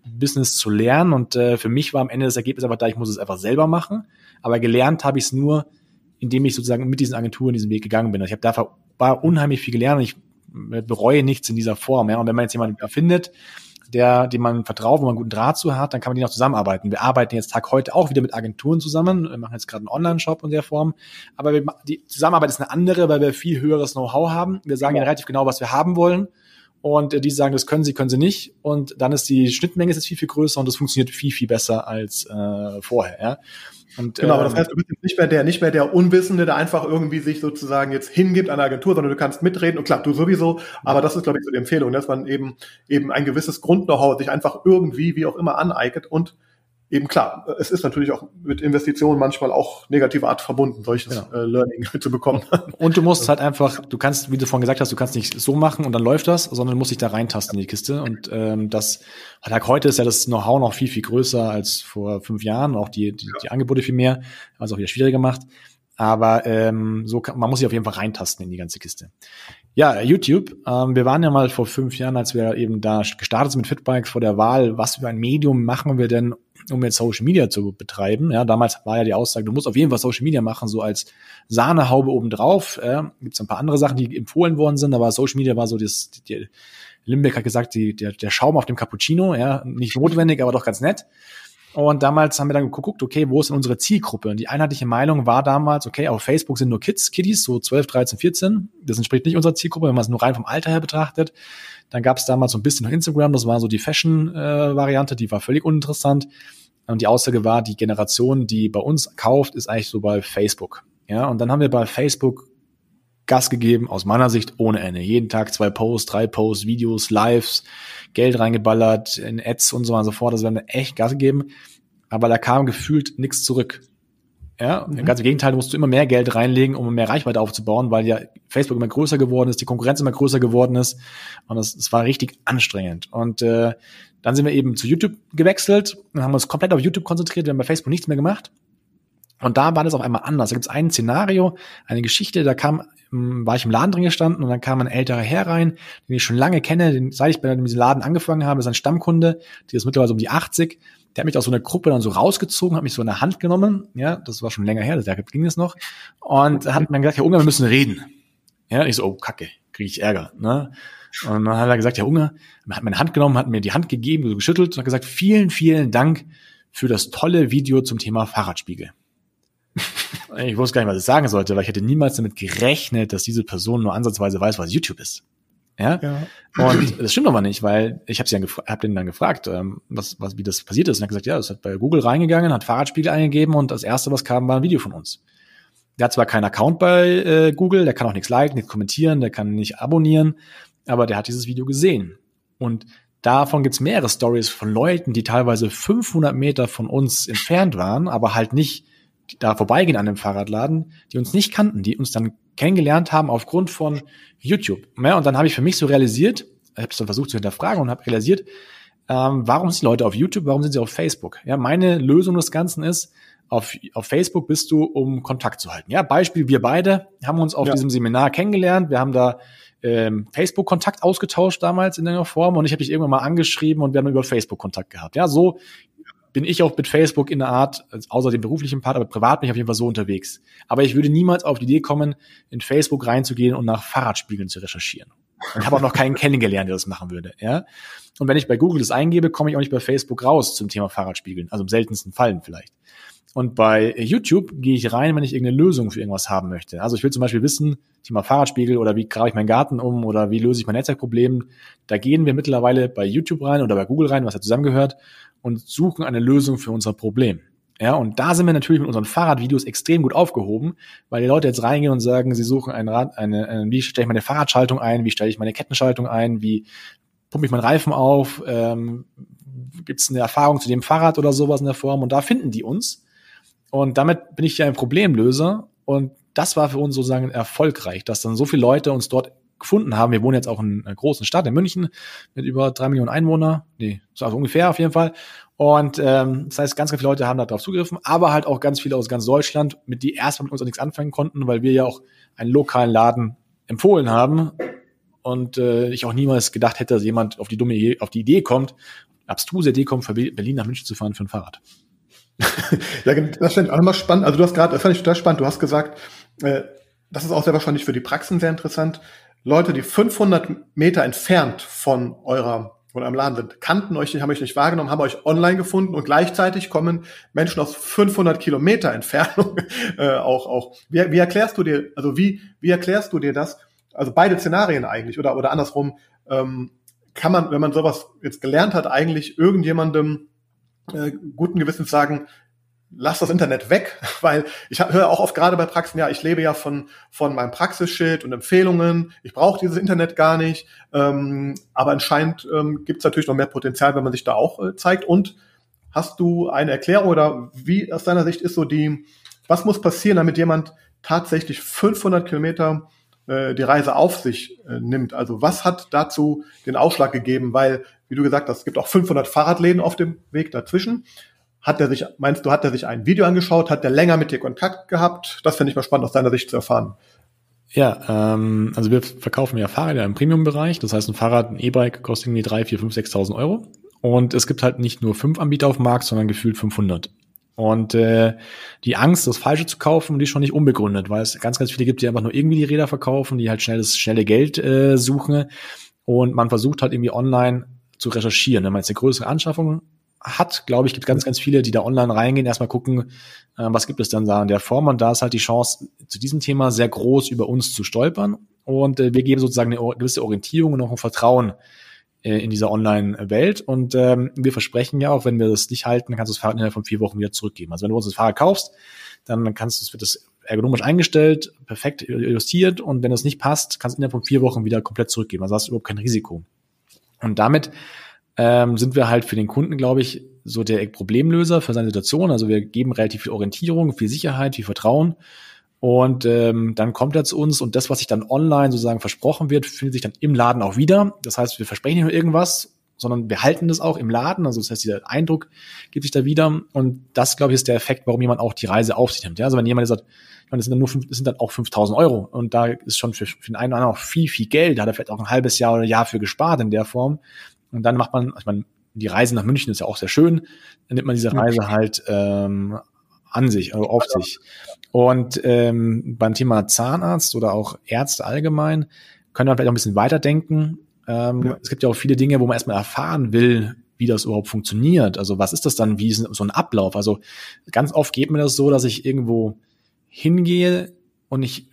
Business zu lernen. Und äh, für mich war am Ende das Ergebnis einfach da, ich muss es einfach selber machen. Aber gelernt habe ich es nur, indem ich sozusagen mit diesen Agenturen diesen Weg gegangen bin. Also ich habe da war unheimlich viel gelernt. Ich bereue nichts in dieser Form. Ja? Und wenn man jetzt jemanden findet, der, dem man vertraut, wo man einen guten Draht zu hat, dann kann man die noch zusammenarbeiten. Wir arbeiten jetzt Tag heute auch wieder mit Agenturen zusammen. Wir machen jetzt gerade einen Online-Shop in der Form. Aber wir, die Zusammenarbeit ist eine andere, weil wir viel höheres Know-how haben. Wir sagen ja relativ genau, was wir haben wollen. Und äh, die sagen, das können sie, können sie nicht. Und dann ist die Schnittmenge ist viel, viel größer und das funktioniert viel, viel besser als äh, vorher. Ja? Und, genau, aber das ähm, heißt, du bist jetzt nicht mehr der, nicht mehr der Unwissende, der einfach irgendwie sich sozusagen jetzt hingibt an eine Agentur, sondern du kannst mitreden und klar, du sowieso. Aber das ist, glaube ich, so die Empfehlung, dass man eben, eben ein gewisses Grund-Know-how sich einfach irgendwie, wie auch immer aneignet und eben klar, es ist natürlich auch mit Investitionen manchmal auch negative Art verbunden, solches ja. äh, Learning *laughs* zu bekommen. Und du musst halt einfach, du kannst, wie du vorhin gesagt hast, du kannst nicht so machen und dann läuft das, sondern du musst dich da reintasten in die Kiste. Und ähm, das Tag heute ist ja das Know-how noch viel, viel größer als vor fünf Jahren, auch die, die, die Angebote viel mehr, also auch wieder schwieriger gemacht. Aber ähm, so kann, man muss sich auf jeden Fall reintasten in die ganze Kiste. Ja, YouTube. Ähm, wir waren ja mal vor fünf Jahren, als wir eben da gestartet sind mit Fitbikes vor der Wahl, was für ein Medium machen wir denn, um jetzt Social Media zu betreiben. Ja, damals war ja die Aussage, du musst auf jeden Fall Social Media machen, so als Sahnehaube obendrauf. Äh, Gibt es ein paar andere Sachen, die empfohlen worden sind, aber Social Media war so das, die, Limbeck hat gesagt, die, der, der Schaum auf dem Cappuccino, ja, nicht notwendig, aber doch ganz nett. Und damals haben wir dann geguckt, okay, wo ist denn unsere Zielgruppe? Und die einheitliche Meinung war damals, okay, auf Facebook sind nur Kids, Kiddies, so 12, 13, 14. Das entspricht nicht unserer Zielgruppe, wenn man es nur rein vom Alter her betrachtet. Dann gab es damals so ein bisschen noch Instagram, das war so die Fashion-Variante, äh, die war völlig uninteressant. Und die Aussage war, die Generation, die bei uns kauft, ist eigentlich so bei Facebook. Ja, und dann haben wir bei Facebook Gas gegeben, aus meiner Sicht ohne Ende. Jeden Tag zwei Posts, drei Posts, Videos, Lives, Geld reingeballert, in Ads und so weiter und so fort. Also wir haben echt Gas gegeben. Aber da kam gefühlt nichts zurück. Ja, mhm. ganz im Gegenteil, musst du immer mehr Geld reinlegen, um mehr Reichweite aufzubauen, weil ja Facebook immer größer geworden ist, die Konkurrenz immer größer geworden ist. Und das war richtig anstrengend. Und äh, dann sind wir eben zu YouTube gewechselt und haben uns komplett auf YouTube konzentriert. Wir haben bei Facebook nichts mehr gemacht. Und da war das auf einmal anders. Da gibt es ein Szenario, eine Geschichte, da kam, ähm, war ich im Laden drin gestanden und dann kam ein älterer Herr rein, den ich schon lange kenne, den, seit ich bei diesem Laden angefangen habe, das ist ein Stammkunde, die ist mittlerweile um die 80. Der hat mich aus so einer Gruppe dann so rausgezogen, hat mich so in der Hand genommen, ja, das war schon länger her, da ging es noch, und hat mir gesagt, Herr Unger, wir müssen reden. Ja, ich so, oh, kacke, kriege ich Ärger, ne? Und dann hat er gesagt, Herr Unger, hat meine Hand genommen, hat mir die Hand gegeben, so geschüttelt und hat gesagt, vielen, vielen Dank für das tolle Video zum Thema Fahrradspiegel. Ich wusste gar nicht, was ich sagen sollte, weil ich hätte niemals damit gerechnet, dass diese Person nur ansatzweise weiß, was YouTube ist. Ja? ja. Und das stimmt aber nicht, weil ich habe hab den dann gefragt, ähm, was, was, wie das passiert ist. Und er hat gesagt, ja, das hat bei Google reingegangen, hat Fahrradspiegel eingegeben und das erste, was kam, war ein Video von uns. Der hat zwar keinen Account bei äh, Google, der kann auch nichts liken, nichts kommentieren, der kann nicht abonnieren, aber der hat dieses Video gesehen. Und davon gibt's mehrere Stories von Leuten, die teilweise 500 Meter von uns entfernt waren, aber halt nicht da vorbeigehen an dem Fahrradladen, die uns nicht kannten, die uns dann kennengelernt haben aufgrund von YouTube. Ja, und dann habe ich für mich so realisiert, ich habe es dann versucht zu hinterfragen und habe realisiert, ähm, warum sind die Leute auf YouTube, warum sind sie auf Facebook? Ja, meine Lösung des Ganzen ist, auf, auf Facebook bist du, um Kontakt zu halten. Ja, Beispiel, wir beide haben uns auf ja. diesem Seminar kennengelernt, wir haben da ähm, Facebook-Kontakt ausgetauscht damals in der Form und ich habe dich irgendwann mal angeschrieben und wir haben über Facebook Kontakt gehabt. Ja, so bin ich auch mit Facebook in der Art, außer dem beruflichen Part, aber privat bin ich auf jeden Fall so unterwegs. Aber ich würde niemals auf die Idee kommen, in Facebook reinzugehen und nach Fahrradspiegeln zu recherchieren. Ich habe auch noch keinen *laughs* kennengelernt, der das machen würde. Ja? Und wenn ich bei Google das eingebe, komme ich auch nicht bei Facebook raus zum Thema Fahrradspiegeln. Also im seltensten Fallen vielleicht. Und bei YouTube gehe ich rein, wenn ich irgendeine Lösung für irgendwas haben möchte. Also ich will zum Beispiel wissen, Thema Fahrradspiegel oder wie grabe ich meinen Garten um oder wie löse ich mein Netzwerkproblem. Da gehen wir mittlerweile bei YouTube rein oder bei Google rein, was ja zusammengehört, und suchen eine Lösung für unser Problem. Ja, und da sind wir natürlich mit unseren Fahrradvideos extrem gut aufgehoben, weil die Leute jetzt reingehen und sagen, sie suchen ein Rad, eine, eine wie stelle ich meine Fahrradschaltung ein, wie stelle ich meine Kettenschaltung ein, wie pumpe ich meinen Reifen auf, ähm, gibt es eine Erfahrung zu dem Fahrrad oder sowas in der Form und da finden die uns. Und damit bin ich ja ein Problemlöser und das war für uns sozusagen erfolgreich, dass dann so viele Leute uns dort gefunden haben. Wir wohnen jetzt auch in einer großen Stadt in München mit über drei Millionen Einwohner, nee, also ungefähr auf jeden Fall. Und ähm, das heißt, ganz, ganz viele Leute haben darauf zugegriffen, aber halt auch ganz viele aus ganz Deutschland, mit die erstmal mit uns auch nichts anfangen konnten, weil wir ja auch einen lokalen Laden empfohlen haben und äh, ich auch niemals gedacht hätte, dass jemand auf die dumme auf die Idee kommt, abstruse Idee kommt, von Berlin nach München zu fahren für ein Fahrrad. *laughs* ja, das finde ich auch immer spannend. Also du hast gerade, das fand ich total spannend. Du hast gesagt, äh, das ist auch sehr wahrscheinlich für die Praxen sehr interessant. Leute, die 500 Meter entfernt von eurer von einem Laden sind, kannten euch nicht, haben euch nicht wahrgenommen, haben euch online gefunden und gleichzeitig kommen Menschen aus 500 Kilometer Entfernung *laughs* äh, auch auch. Wie, wie erklärst du dir, also wie wie erklärst du dir das? Also beide Szenarien eigentlich oder oder andersrum ähm, kann man, wenn man sowas jetzt gelernt hat, eigentlich irgendjemandem äh, guten Gewissens sagen, lass das Internet weg, *laughs* weil ich höre auch oft gerade bei Praxen, ja, ich lebe ja von, von meinem Praxisschild und Empfehlungen, ich brauche dieses Internet gar nicht, ähm, aber anscheinend ähm, gibt es natürlich noch mehr Potenzial, wenn man sich da auch äh, zeigt. Und hast du eine Erklärung oder wie aus deiner Sicht ist so die, was muss passieren, damit jemand tatsächlich 500 Kilometer äh, die Reise auf sich äh, nimmt? Also was hat dazu den Ausschlag gegeben? Weil, wie du gesagt hast, es gibt auch 500 Fahrradläden auf dem Weg dazwischen. Hat er sich, meinst du, hat er sich ein Video angeschaut? Hat er länger mit dir Kontakt gehabt? Das finde ich mal spannend aus deiner Sicht zu erfahren. Ja, ähm, also wir verkaufen ja Fahrräder im Premium-Bereich. Das heißt, ein Fahrrad, ein E-Bike kostet irgendwie drei, vier, fünf, sechstausend Euro. Und es gibt halt nicht nur fünf Anbieter auf dem Markt, sondern gefühlt 500. Und äh, die Angst, das Falsche zu kaufen, die ist schon nicht unbegründet, weil es ganz, ganz viele gibt, die einfach nur irgendwie die Räder verkaufen, die halt schnelles, schnelle Geld äh, suchen. Und man versucht halt irgendwie online zu recherchieren. Wenn man jetzt eine größere Anschaffung hat, glaube ich, gibt ganz, ganz viele, die da online reingehen, erstmal gucken, äh, was gibt es denn da in der Form. Und da ist halt die Chance, zu diesem Thema sehr groß über uns zu stolpern. Und äh, wir geben sozusagen eine gewisse Orientierung und auch ein Vertrauen äh, in dieser Online-Welt. Und ähm, wir versprechen ja auch, wenn wir das nicht halten, kannst du das Fahrrad innerhalb von vier Wochen wieder zurückgeben. Also wenn du uns das Fahrrad kaufst, dann kannst du, es wird das ergonomisch eingestellt, perfekt justiert und wenn das nicht passt, kannst du innerhalb von vier Wochen wieder komplett zurückgeben. Also hast du überhaupt kein Risiko. Und damit ähm, sind wir halt für den Kunden, glaube ich, so der Problemlöser für seine Situation. Also wir geben relativ viel Orientierung, viel Sicherheit, viel Vertrauen. Und ähm, dann kommt er zu uns und das, was sich dann online sozusagen versprochen wird, findet sich dann im Laden auch wieder. Das heißt, wir versprechen nicht nur irgendwas, sondern wir halten das auch im Laden. Also das heißt, dieser Eindruck gibt sich da wieder. Und das, glaube ich, ist der Effekt, warum jemand auch die Reise auf sich nimmt. Ja, also wenn jemand sagt, meine, das sind dann nur fünf, das sind dann auch 5000 Euro. Und da ist schon für, für den einen oder anderen auch viel, viel Geld. Da hat er vielleicht auch ein halbes Jahr oder ein Jahr für gespart in der Form. Und dann macht man, ich meine, die Reise nach München ist ja auch sehr schön. Dann nimmt man diese Reise halt ähm, an sich, also auf sich. Und ähm, beim Thema Zahnarzt oder auch Ärzte allgemein können wir vielleicht auch ein bisschen weiterdenken. Ähm, ja. Es gibt ja auch viele Dinge, wo man erstmal erfahren will, wie das überhaupt funktioniert. Also was ist das dann, wie ist so ein Ablauf? Also ganz oft geht mir das so, dass ich irgendwo hingehe und ich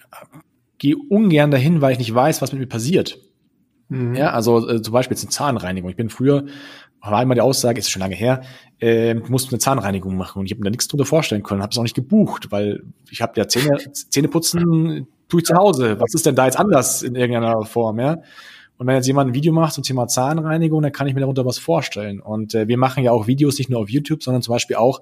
gehe ungern dahin, weil ich nicht weiß, was mit mir passiert. Mhm. Ja, also äh, zum Beispiel jetzt eine Zahnreinigung. Ich bin früher, war immer die Aussage, ist schon lange her, äh, du musst eine Zahnreinigung machen und ich habe mir da nichts drunter vorstellen können, habe es auch nicht gebucht, weil ich habe ja Zähne, Zähne putzen tue ich zu Hause. Was ist denn da jetzt anders in irgendeiner Form, ja? Und wenn jetzt jemand ein Video macht zum Thema Zahnreinigung, dann kann ich mir darunter was vorstellen. Und äh, wir machen ja auch Videos nicht nur auf YouTube, sondern zum Beispiel auch,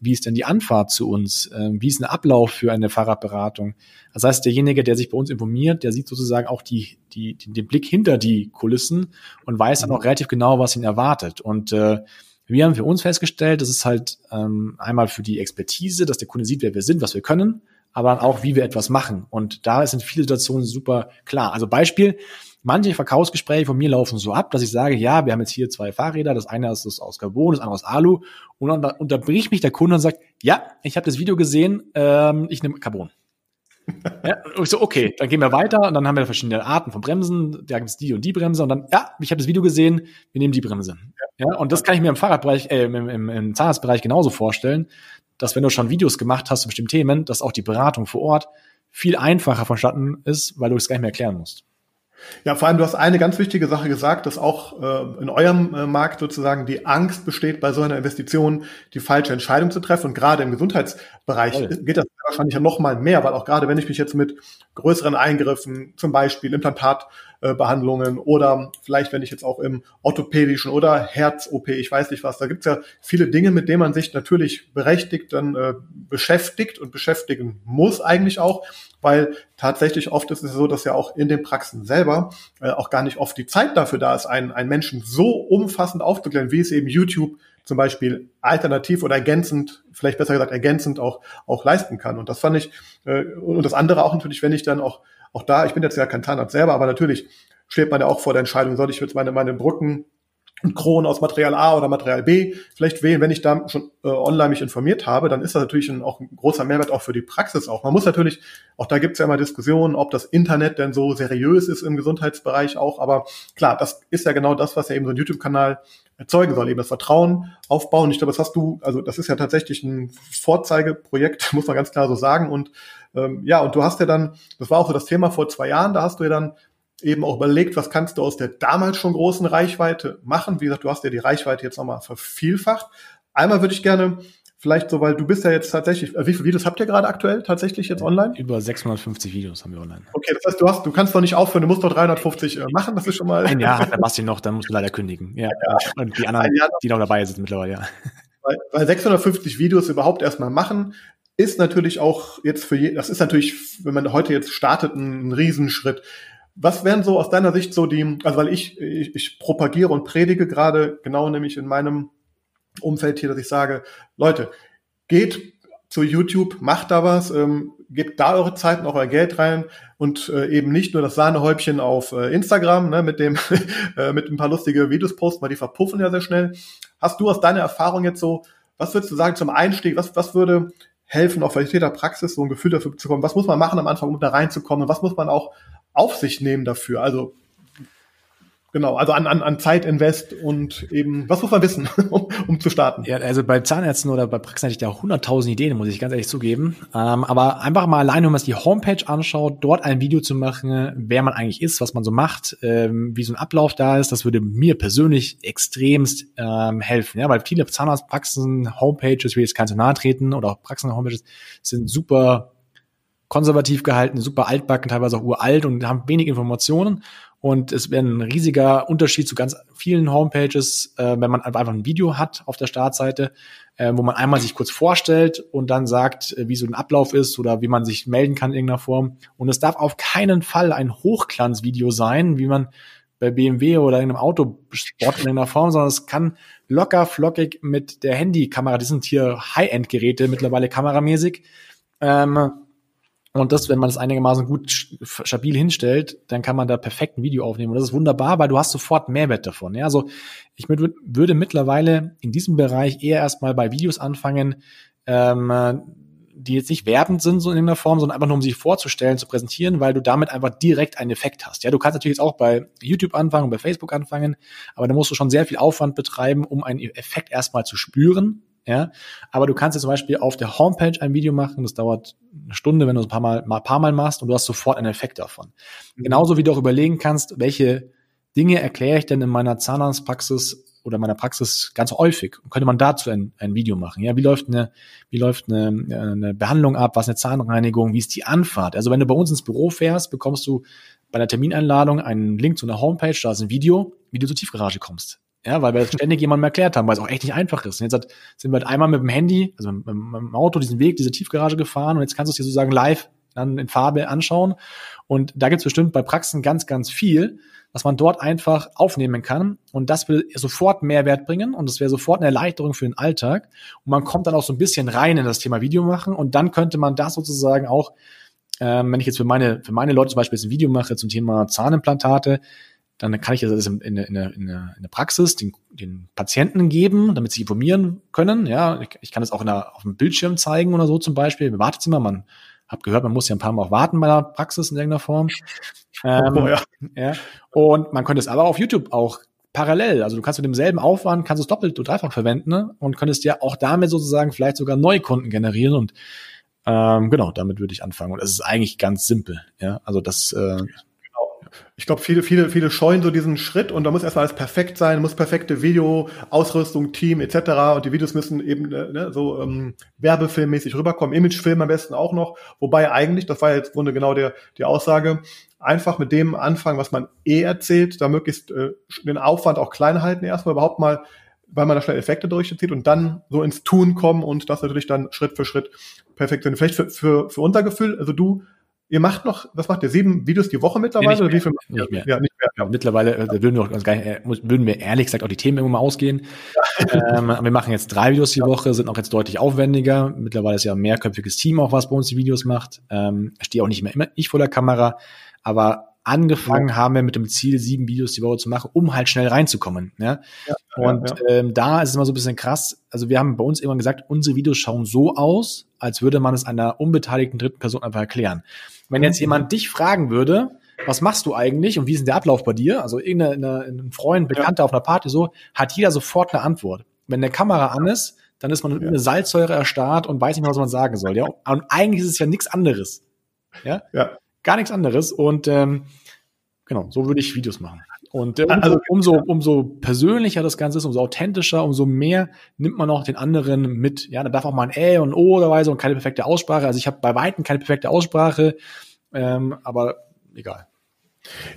wie ist denn die Anfahrt zu uns? Ähm, wie ist ein Ablauf für eine Fahrradberatung? Das heißt, derjenige, der sich bei uns informiert, der sieht sozusagen auch die, die, den Blick hinter die Kulissen und weiß dann auch relativ genau, was ihn erwartet. Und äh, wir haben für uns festgestellt, das ist halt ähm, einmal für die Expertise, dass der Kunde sieht, wer wir sind, was wir können, aber auch, wie wir etwas machen. Und da sind viele Situationen super klar. Also Beispiel, Manche Verkaufsgespräche von mir laufen so ab, dass ich sage, ja, wir haben jetzt hier zwei Fahrräder, das eine ist aus Carbon, das andere aus Alu. Und dann unterbricht mich der Kunde und sagt, ja, ich habe das Video gesehen, ähm, ich nehme Carbon. *laughs* ja, und ich so, okay, dann gehen wir weiter und dann haben wir verschiedene Arten von Bremsen, da gibt es die und die Bremse und dann, ja, ich habe das Video gesehen, wir nehmen die Bremse. Ja, und das kann ich mir im Fahrradbereich, äh, im, im, im Zahnarztbereich genauso vorstellen, dass wenn du schon Videos gemacht hast zu bestimmten Themen, dass auch die Beratung vor Ort viel einfacher vonstatten ist, weil du es gar nicht mehr erklären musst. Ja, vor allem, du hast eine ganz wichtige Sache gesagt, dass auch äh, in eurem äh, Markt sozusagen die Angst besteht, bei so einer Investition die falsche Entscheidung zu treffen. Und gerade im Gesundheitsbereich Voll. geht das wahrscheinlich noch mal mehr, weil auch gerade wenn ich mich jetzt mit größeren Eingriffen, zum Beispiel Implantatbehandlungen äh, oder vielleicht wenn ich jetzt auch im orthopädischen oder Herz-OP, ich weiß nicht was, da gibt's ja viele Dinge, mit denen man sich natürlich berechtigt dann äh, beschäftigt und beschäftigen muss eigentlich auch weil tatsächlich oft ist es so, dass ja auch in den Praxen selber äh, auch gar nicht oft die Zeit dafür da ist, einen, einen Menschen so umfassend aufzuklären, wie es eben YouTube zum Beispiel alternativ oder ergänzend, vielleicht besser gesagt ergänzend auch, auch leisten kann. Und das fand ich, äh, und das andere auch natürlich, wenn ich dann auch, auch da, ich bin jetzt ja kein Zahnarzt selber, aber natürlich steht man ja auch vor der Entscheidung, soll ich jetzt meine, meine Brücken und Kronen aus Material A oder Material B vielleicht wählen, wenn ich da schon äh, online mich informiert habe, dann ist das natürlich ein, auch ein großer Mehrwert auch für die Praxis auch. Man muss natürlich, auch da gibt es ja immer Diskussionen, ob das Internet denn so seriös ist im Gesundheitsbereich auch, aber klar, das ist ja genau das, was ja eben so ein YouTube-Kanal erzeugen soll, eben das Vertrauen aufbauen. Ich glaube, das hast du, also das ist ja tatsächlich ein Vorzeigeprojekt, *laughs* muss man ganz klar so sagen. Und ähm, ja, und du hast ja dann, das war auch so das Thema vor zwei Jahren, da hast du ja dann eben auch überlegt, was kannst du aus der damals schon großen Reichweite machen. Wie gesagt, du hast ja die Reichweite jetzt nochmal vervielfacht. Einmal würde ich gerne vielleicht so, weil du bist ja jetzt tatsächlich, äh, wie viele Videos habt ihr gerade aktuell tatsächlich jetzt online? Über 650 Videos haben wir online. Okay, das heißt, du hast, du kannst doch nicht aufhören, du musst doch 350 äh, machen, das ist schon mal. Ein Jahr hat der Basti noch, dann musst du leider kündigen. Ja. ja. Und die anderen, die noch dabei sind mittlerweile, ja. Weil, weil 650 Videos überhaupt erstmal machen, ist natürlich auch jetzt für je, das ist natürlich, wenn man heute jetzt startet, ein, ein Riesenschritt. Was wären so aus deiner Sicht so die, also weil ich, ich, ich propagiere und predige gerade genau nämlich in meinem Umfeld hier, dass ich sage, Leute, geht zu YouTube, macht da was, ähm, gebt da eure Zeit und auch euer Geld rein und äh, eben nicht nur das Sahnehäubchen auf äh, Instagram ne, mit dem *laughs* äh, mit ein paar lustige Videos posten, weil die verpuffen ja sehr schnell. Hast du aus deiner Erfahrung jetzt so, was würdest du sagen zum Einstieg, was, was würde helfen, auf Qualität der Praxis so ein Gefühl dafür zu kommen? Was muss man machen am Anfang, um da reinzukommen? Was muss man auch auf sich nehmen dafür. Also Genau, also an, an, an Zeit invest und eben, was muss man wissen, *laughs* um, um zu starten? Ja, also bei Zahnärzten oder bei Praxen hätte ich da auch hunderttausend Ideen, muss ich ganz ehrlich zugeben. Ähm, aber einfach mal allein, wenn man sich die Homepage anschaut, dort ein Video zu machen, wer man eigentlich ist, was man so macht, ähm, wie so ein Ablauf da ist, das würde mir persönlich extremst ähm, helfen. Ja, weil viele Zahnarztpraxen, Homepages, will jetzt kein zu nahe treten, oder auch Praxen-Homepages, sind super konservativ gehalten, super altbacken, teilweise auch uralt und haben wenig Informationen. Und es wäre ein riesiger Unterschied zu ganz vielen Homepages, äh, wenn man einfach ein Video hat auf der Startseite, äh, wo man einmal sich kurz vorstellt und dann sagt, äh, wie so ein Ablauf ist oder wie man sich melden kann in irgendeiner Form. Und es darf auf keinen Fall ein Hochglanzvideo sein, wie man bei BMW oder in einem Autosport in irgendeiner Form, sondern es kann locker flockig mit der Handykamera, die sind hier High-End-Geräte mittlerweile kameramäßig, ähm, und das, wenn man das einigermaßen gut stabil hinstellt, dann kann man da perfekt ein Video aufnehmen. Und das ist wunderbar, weil du hast sofort Mehrwert davon. Ja, also ich würde mittlerweile in diesem Bereich eher erstmal bei Videos anfangen, ähm, die jetzt nicht werbend sind so in der Form, sondern einfach nur um sich vorzustellen, zu präsentieren, weil du damit einfach direkt einen Effekt hast. Ja, du kannst natürlich jetzt auch bei YouTube anfangen, bei Facebook anfangen, aber da musst du schon sehr viel Aufwand betreiben, um einen Effekt erstmal zu spüren ja. Aber du kannst jetzt zum Beispiel auf der Homepage ein Video machen, das dauert eine Stunde, wenn du es ein paar Mal, mal, paar Mal machst und du hast sofort einen Effekt davon. Mhm. Genauso wie du auch überlegen kannst, welche Dinge erkläre ich denn in meiner Zahnarztpraxis oder meiner Praxis ganz häufig. könnte man dazu ein, ein Video machen? Ja, wie läuft eine, wie läuft eine, eine Behandlung ab? Was ist eine Zahnreinigung? Wie ist die Anfahrt? Also wenn du bei uns ins Büro fährst, bekommst du bei einer Termineinladung einen Link zu einer Homepage, da ist ein Video, wie du zur Tiefgarage kommst. Ja, weil wir das ständig jemandem erklärt haben, weil es auch echt nicht einfach ist. Und jetzt sind wir halt einmal mit dem Handy, also mit, mit dem Auto diesen Weg, diese Tiefgarage gefahren und jetzt kannst du es dir sozusagen live dann in Farbe anschauen. Und da gibt es bestimmt bei Praxen ganz, ganz viel, was man dort einfach aufnehmen kann. Und das will sofort Mehrwert bringen und das wäre sofort eine Erleichterung für den Alltag. Und man kommt dann auch so ein bisschen rein in das Thema Video machen und dann könnte man das sozusagen auch, ähm, wenn ich jetzt für meine, für meine Leute zum Beispiel ein Video mache zum Thema Zahnimplantate, dann kann ich das in, in, in, in, in der Praxis den, den Patienten geben, damit sie informieren können. Ja, ich, ich kann das auch in der, auf dem Bildschirm zeigen oder so zum Beispiel im Wartezimmer. Man hat gehört, man muss ja ein paar Mal auch warten bei der Praxis in irgendeiner Form. Ähm, *laughs* oh, ja. ja. Und man könnte es aber auf YouTube auch parallel. Also du kannst mit demselben Aufwand, kannst es doppelt oder dreifach verwenden ne? und könntest ja auch damit sozusagen vielleicht sogar neue Kunden generieren und ähm, genau, damit würde ich anfangen. Und es ist eigentlich ganz simpel. Ja, also das äh, Ich glaube, viele, viele, viele scheuen so diesen Schritt und da muss erstmal alles perfekt sein, muss perfekte Video, Ausrüstung, Team etc. Und die Videos müssen eben ne, ne so ähm, werbefilmmäßig rüberkommen, Imagefilm am besten auch noch. Wobei eigentlich, das war jetzt Grunde genau der, die Aussage, einfach mit dem anfangen, was man eh erzählt, da möglichst äh, den Aufwand auch klein halten erstmal überhaupt mal weil man da schnell Effekte durchzieht und dann so ins Tun kommen und das natürlich dann Schritt für Schritt perfektionieren. Vielleicht für, für, für unser Gefühl, also du Ihr macht noch, was macht ihr, sieben Videos die Woche mittlerweile? Nee, oder wie viel nicht mehr. Ja, nicht mehr. Ja, mittlerweile äh, würden wir auch gar nicht, äh, würden wir ehrlich gesagt auch die Themen irgendwann mal ausgehen. ähm, *laughs* wir machen jetzt drei Videos die Woche, sind auch jetzt deutlich aufwendiger. Mittlerweile ist ja ein mehrköpfiges Team auch, was bei uns die Videos macht. Ähm, stehe auch nicht mehr immer ich vor der Kamera, aber angefangen ja. haben wir mit dem Ziel, sieben Videos die Woche zu machen, um halt schnell reinzukommen. Ja? ja und ja, Ähm, da ist es immer so ein bisschen krass. Also wir haben bei uns immer gesagt, unsere Videos schauen so aus, als würde man es einer unbeteiligten dritten Person einfach erklären. Wenn jetzt jemand dich fragen würde, was machst du eigentlich und wie ist denn der Ablauf bei dir? Also irgendein Freund, Bekannter auf einer Party so, hat jeder sofort eine Antwort. Wenn der Kamera an ist, dann ist man mit ja. eine Salzsäure erstarrt und weiß nicht mehr, was man sagen soll. Ja? Und eigentlich ist es ja nichts anderes. Ja? ja. Gar nichts anderes. Und ähm, genau, so würde ich Videos machen. Und äh, umso, also, umso, umso persönlicher das Ganze ist, umso authentischer, umso mehr nimmt man auch den anderen mit. Ja, da darf auch mal ein Ä und O dabei sein und keine perfekte Aussprache. Also ich habe bei Weitem keine perfekte Aussprache, ähm, aber egal.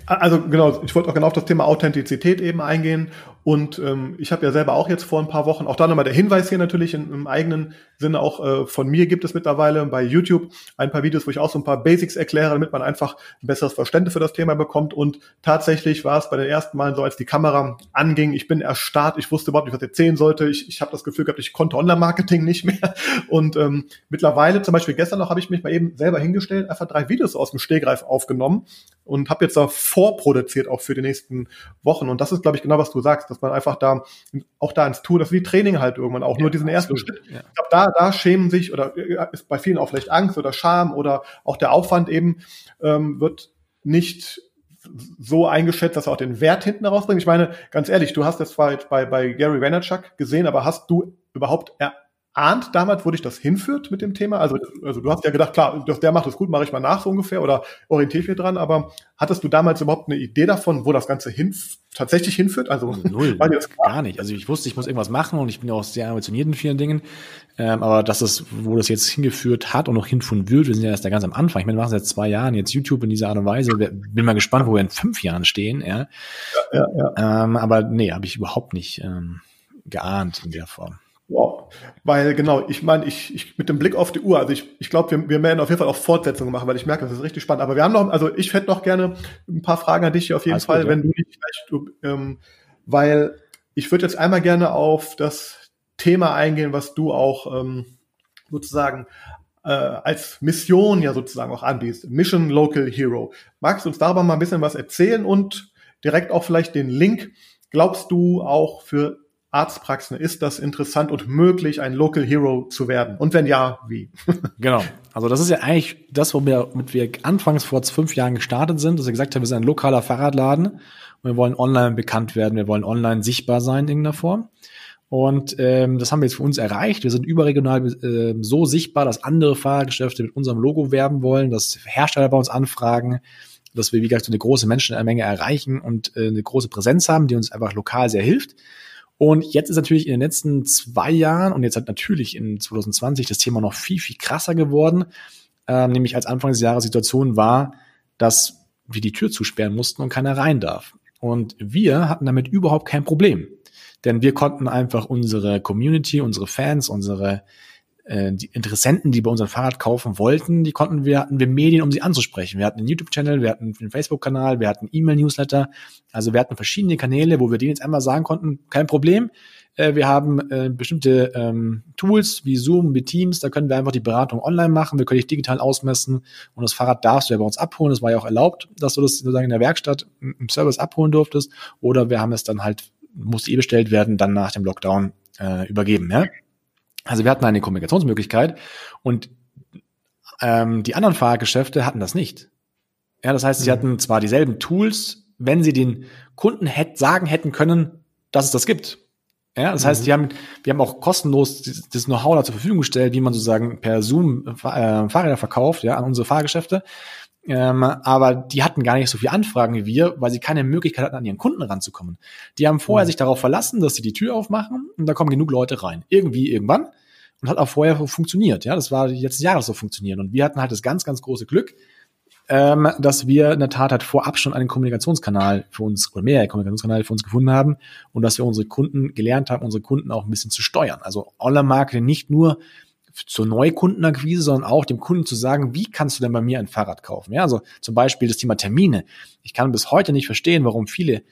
Also genau, ich wollte auch genau auf das Thema Authentizität eben eingehen. Und ähm, ich habe ja selber auch jetzt vor ein paar Wochen, auch da nochmal der Hinweis hier natürlich in, im eigenen Sinne, auch äh, von mir gibt es mittlerweile bei YouTube ein paar Videos, wo ich auch so ein paar Basics erkläre, damit man einfach ein besseres Verständnis für das Thema bekommt. Und tatsächlich war es bei den ersten Malen so, als die Kamera anging, ich bin erstarrt, ich wusste überhaupt nicht, was ich erzählen sollte. Ich, ich habe das Gefühl gehabt, ich konnte Online-Marketing nicht mehr. *laughs* Und ähm, mittlerweile, zum Beispiel gestern noch, habe ich mich mal eben selber hingestellt, einfach drei Videos aus dem Stehgreif aufgenommen und habe jetzt da vorproduziert auch für die nächsten Wochen. Und das ist, glaube ich, genau, was du sagst dass man einfach da auch da ins Tun, das ist wie Training halt irgendwann auch, ja, nur diesen ersten absolut, Schritt. Ja. Ich glaube, da, da schämen sich oder ist bei vielen auch vielleicht Angst oder Scham oder auch der Aufwand eben ähm, wird nicht so eingeschätzt, dass er auch den Wert hinten rausbringt. Ich meine, ganz ehrlich, du hast das zwar jetzt bei, bei Gary Vaynerchuk gesehen, aber hast du überhaupt ahnt damals, wo dich das hinführt mit dem Thema? Also, also du hast ja gedacht, klar, der macht es gut, mache ich mal nach so ungefähr oder orientiere ich mich dran, aber hattest du damals überhaupt eine Idee davon, wo das Ganze hin, tatsächlich hinführt? Also null, *laughs* gar nicht. Also ich wusste, ich muss irgendwas machen und ich bin ja auch sehr ambitioniert in vielen Dingen, ähm, aber das ist, wo das jetzt hingeführt hat und noch hinführen wird, wir sind ja erst da ganz am Anfang. Ich meine, wir machen seit zwei Jahren jetzt YouTube in dieser Art und Weise. Bin mal gespannt, wo wir in fünf Jahren stehen. Ja, ja, ja. ja. Ähm, aber nee, habe ich überhaupt nicht ähm, geahnt in der Form. Wow. Weil genau, ich meine, ich, ich mit dem Blick auf die Uhr, also ich, ich glaube, wir, wir werden auf jeden Fall auch Fortsetzungen machen, weil ich merke, das ist richtig spannend. Aber wir haben noch, also ich hätte noch gerne ein paar Fragen an dich hier auf jeden Alles Fall, gut, wenn du nicht vielleicht, ähm, weil ich würde jetzt einmal gerne auf das Thema eingehen, was du auch ähm, sozusagen äh, als Mission ja sozusagen auch anbietest. Mission Local Hero. Magst du uns darüber mal ein bisschen was erzählen und direkt auch vielleicht den Link? Glaubst du auch für Arztpraxen ist das interessant und möglich, ein Local Hero zu werden? Und wenn ja, wie? *laughs* genau. Also das ist ja eigentlich das, womit wir anfangs vor fünf Jahren gestartet sind, dass wir gesagt haben, wir sind ein lokaler Fahrradladen und wir wollen online bekannt werden, wir wollen online sichtbar sein in irgendeiner Form. Und ähm, das haben wir jetzt für uns erreicht. Wir sind überregional äh, so sichtbar, dass andere Fahrradgeschäfte mit unserem Logo werben wollen, dass Hersteller bei uns anfragen, dass wir, wie gesagt, so eine große Menschenmenge erreichen und äh, eine große Präsenz haben, die uns einfach lokal sehr hilft. Und jetzt ist natürlich in den letzten zwei Jahren und jetzt hat natürlich in 2020 das Thema noch viel, viel krasser geworden, äh, nämlich als Anfang des Jahres Situation war, dass wir die Tür zusperren mussten und keiner rein darf. Und wir hatten damit überhaupt kein Problem. Denn wir konnten einfach unsere Community, unsere Fans, unsere äh, die Interessenten, die bei unserem Fahrrad kaufen wollten, die konnten wir, hatten wir Medien, um sie anzusprechen. Wir hatten einen YouTube-Channel, wir hatten einen Facebook-Kanal, wir hatten E-Mail-Newsletter. Also wir hatten verschiedene Kanäle, wo wir denen jetzt einmal sagen konnten, kein Problem. Äh, wir haben äh, bestimmte ähm, Tools wie Zoom, wie Teams, da können wir einfach die Beratung online machen, wir können dich digital ausmessen und das Fahrrad darfst du ja bei uns abholen. Das war ja auch erlaubt, dass du das sozusagen in der Werkstatt im Service abholen durftest. Oder wir haben es dann halt, musste eh bestellt werden, dann nach dem Lockdown übergeben. Ja? Also wir hatten eine Kommunikationsmöglichkeit und ähm, die anderen Fahrgeschäfte hatten das nicht. Ja, das heißt, sie mhm. hatten zwar dieselben Tools, wenn sie den Kunden hätt, sagen hätten können, dass es das gibt. Ja, das mhm. heißt, die haben, wir haben auch kostenlos das Know-how da zur Verfügung gestellt, wie man sozusagen per Zoom äh, Fahrräder verkauft, ja, an unsere Fahrgeschäfte. Ähm, aber die hatten gar nicht so viele Anfragen wie wir, weil sie keine Möglichkeit hatten, an ihren Kunden ranzukommen. Die haben vorher mhm. sich darauf verlassen, dass sie die Tür aufmachen und da kommen genug Leute rein. Irgendwie, irgendwann. Und hat auch vorher funktioniert. Ja, das war jetzt Jahres so funktionieren. Und wir hatten halt das ganz, ganz große Glück, ähm, dass wir in der Tat halt vorab schon einen Kommunikationskanal für uns oder mehrere Kommunikationskanäle für uns gefunden haben und dass wir unsere Kunden gelernt haben, unsere Kunden auch ein bisschen zu steuern. Also Online-Marketing nicht nur zur Neukundenakquise, sondern auch dem Kunden zu sagen, wie kannst du denn bei mir ein Fahrrad kaufen? Ja, also zum Beispiel das Thema Termine. Ich kann bis heute nicht verstehen, warum viele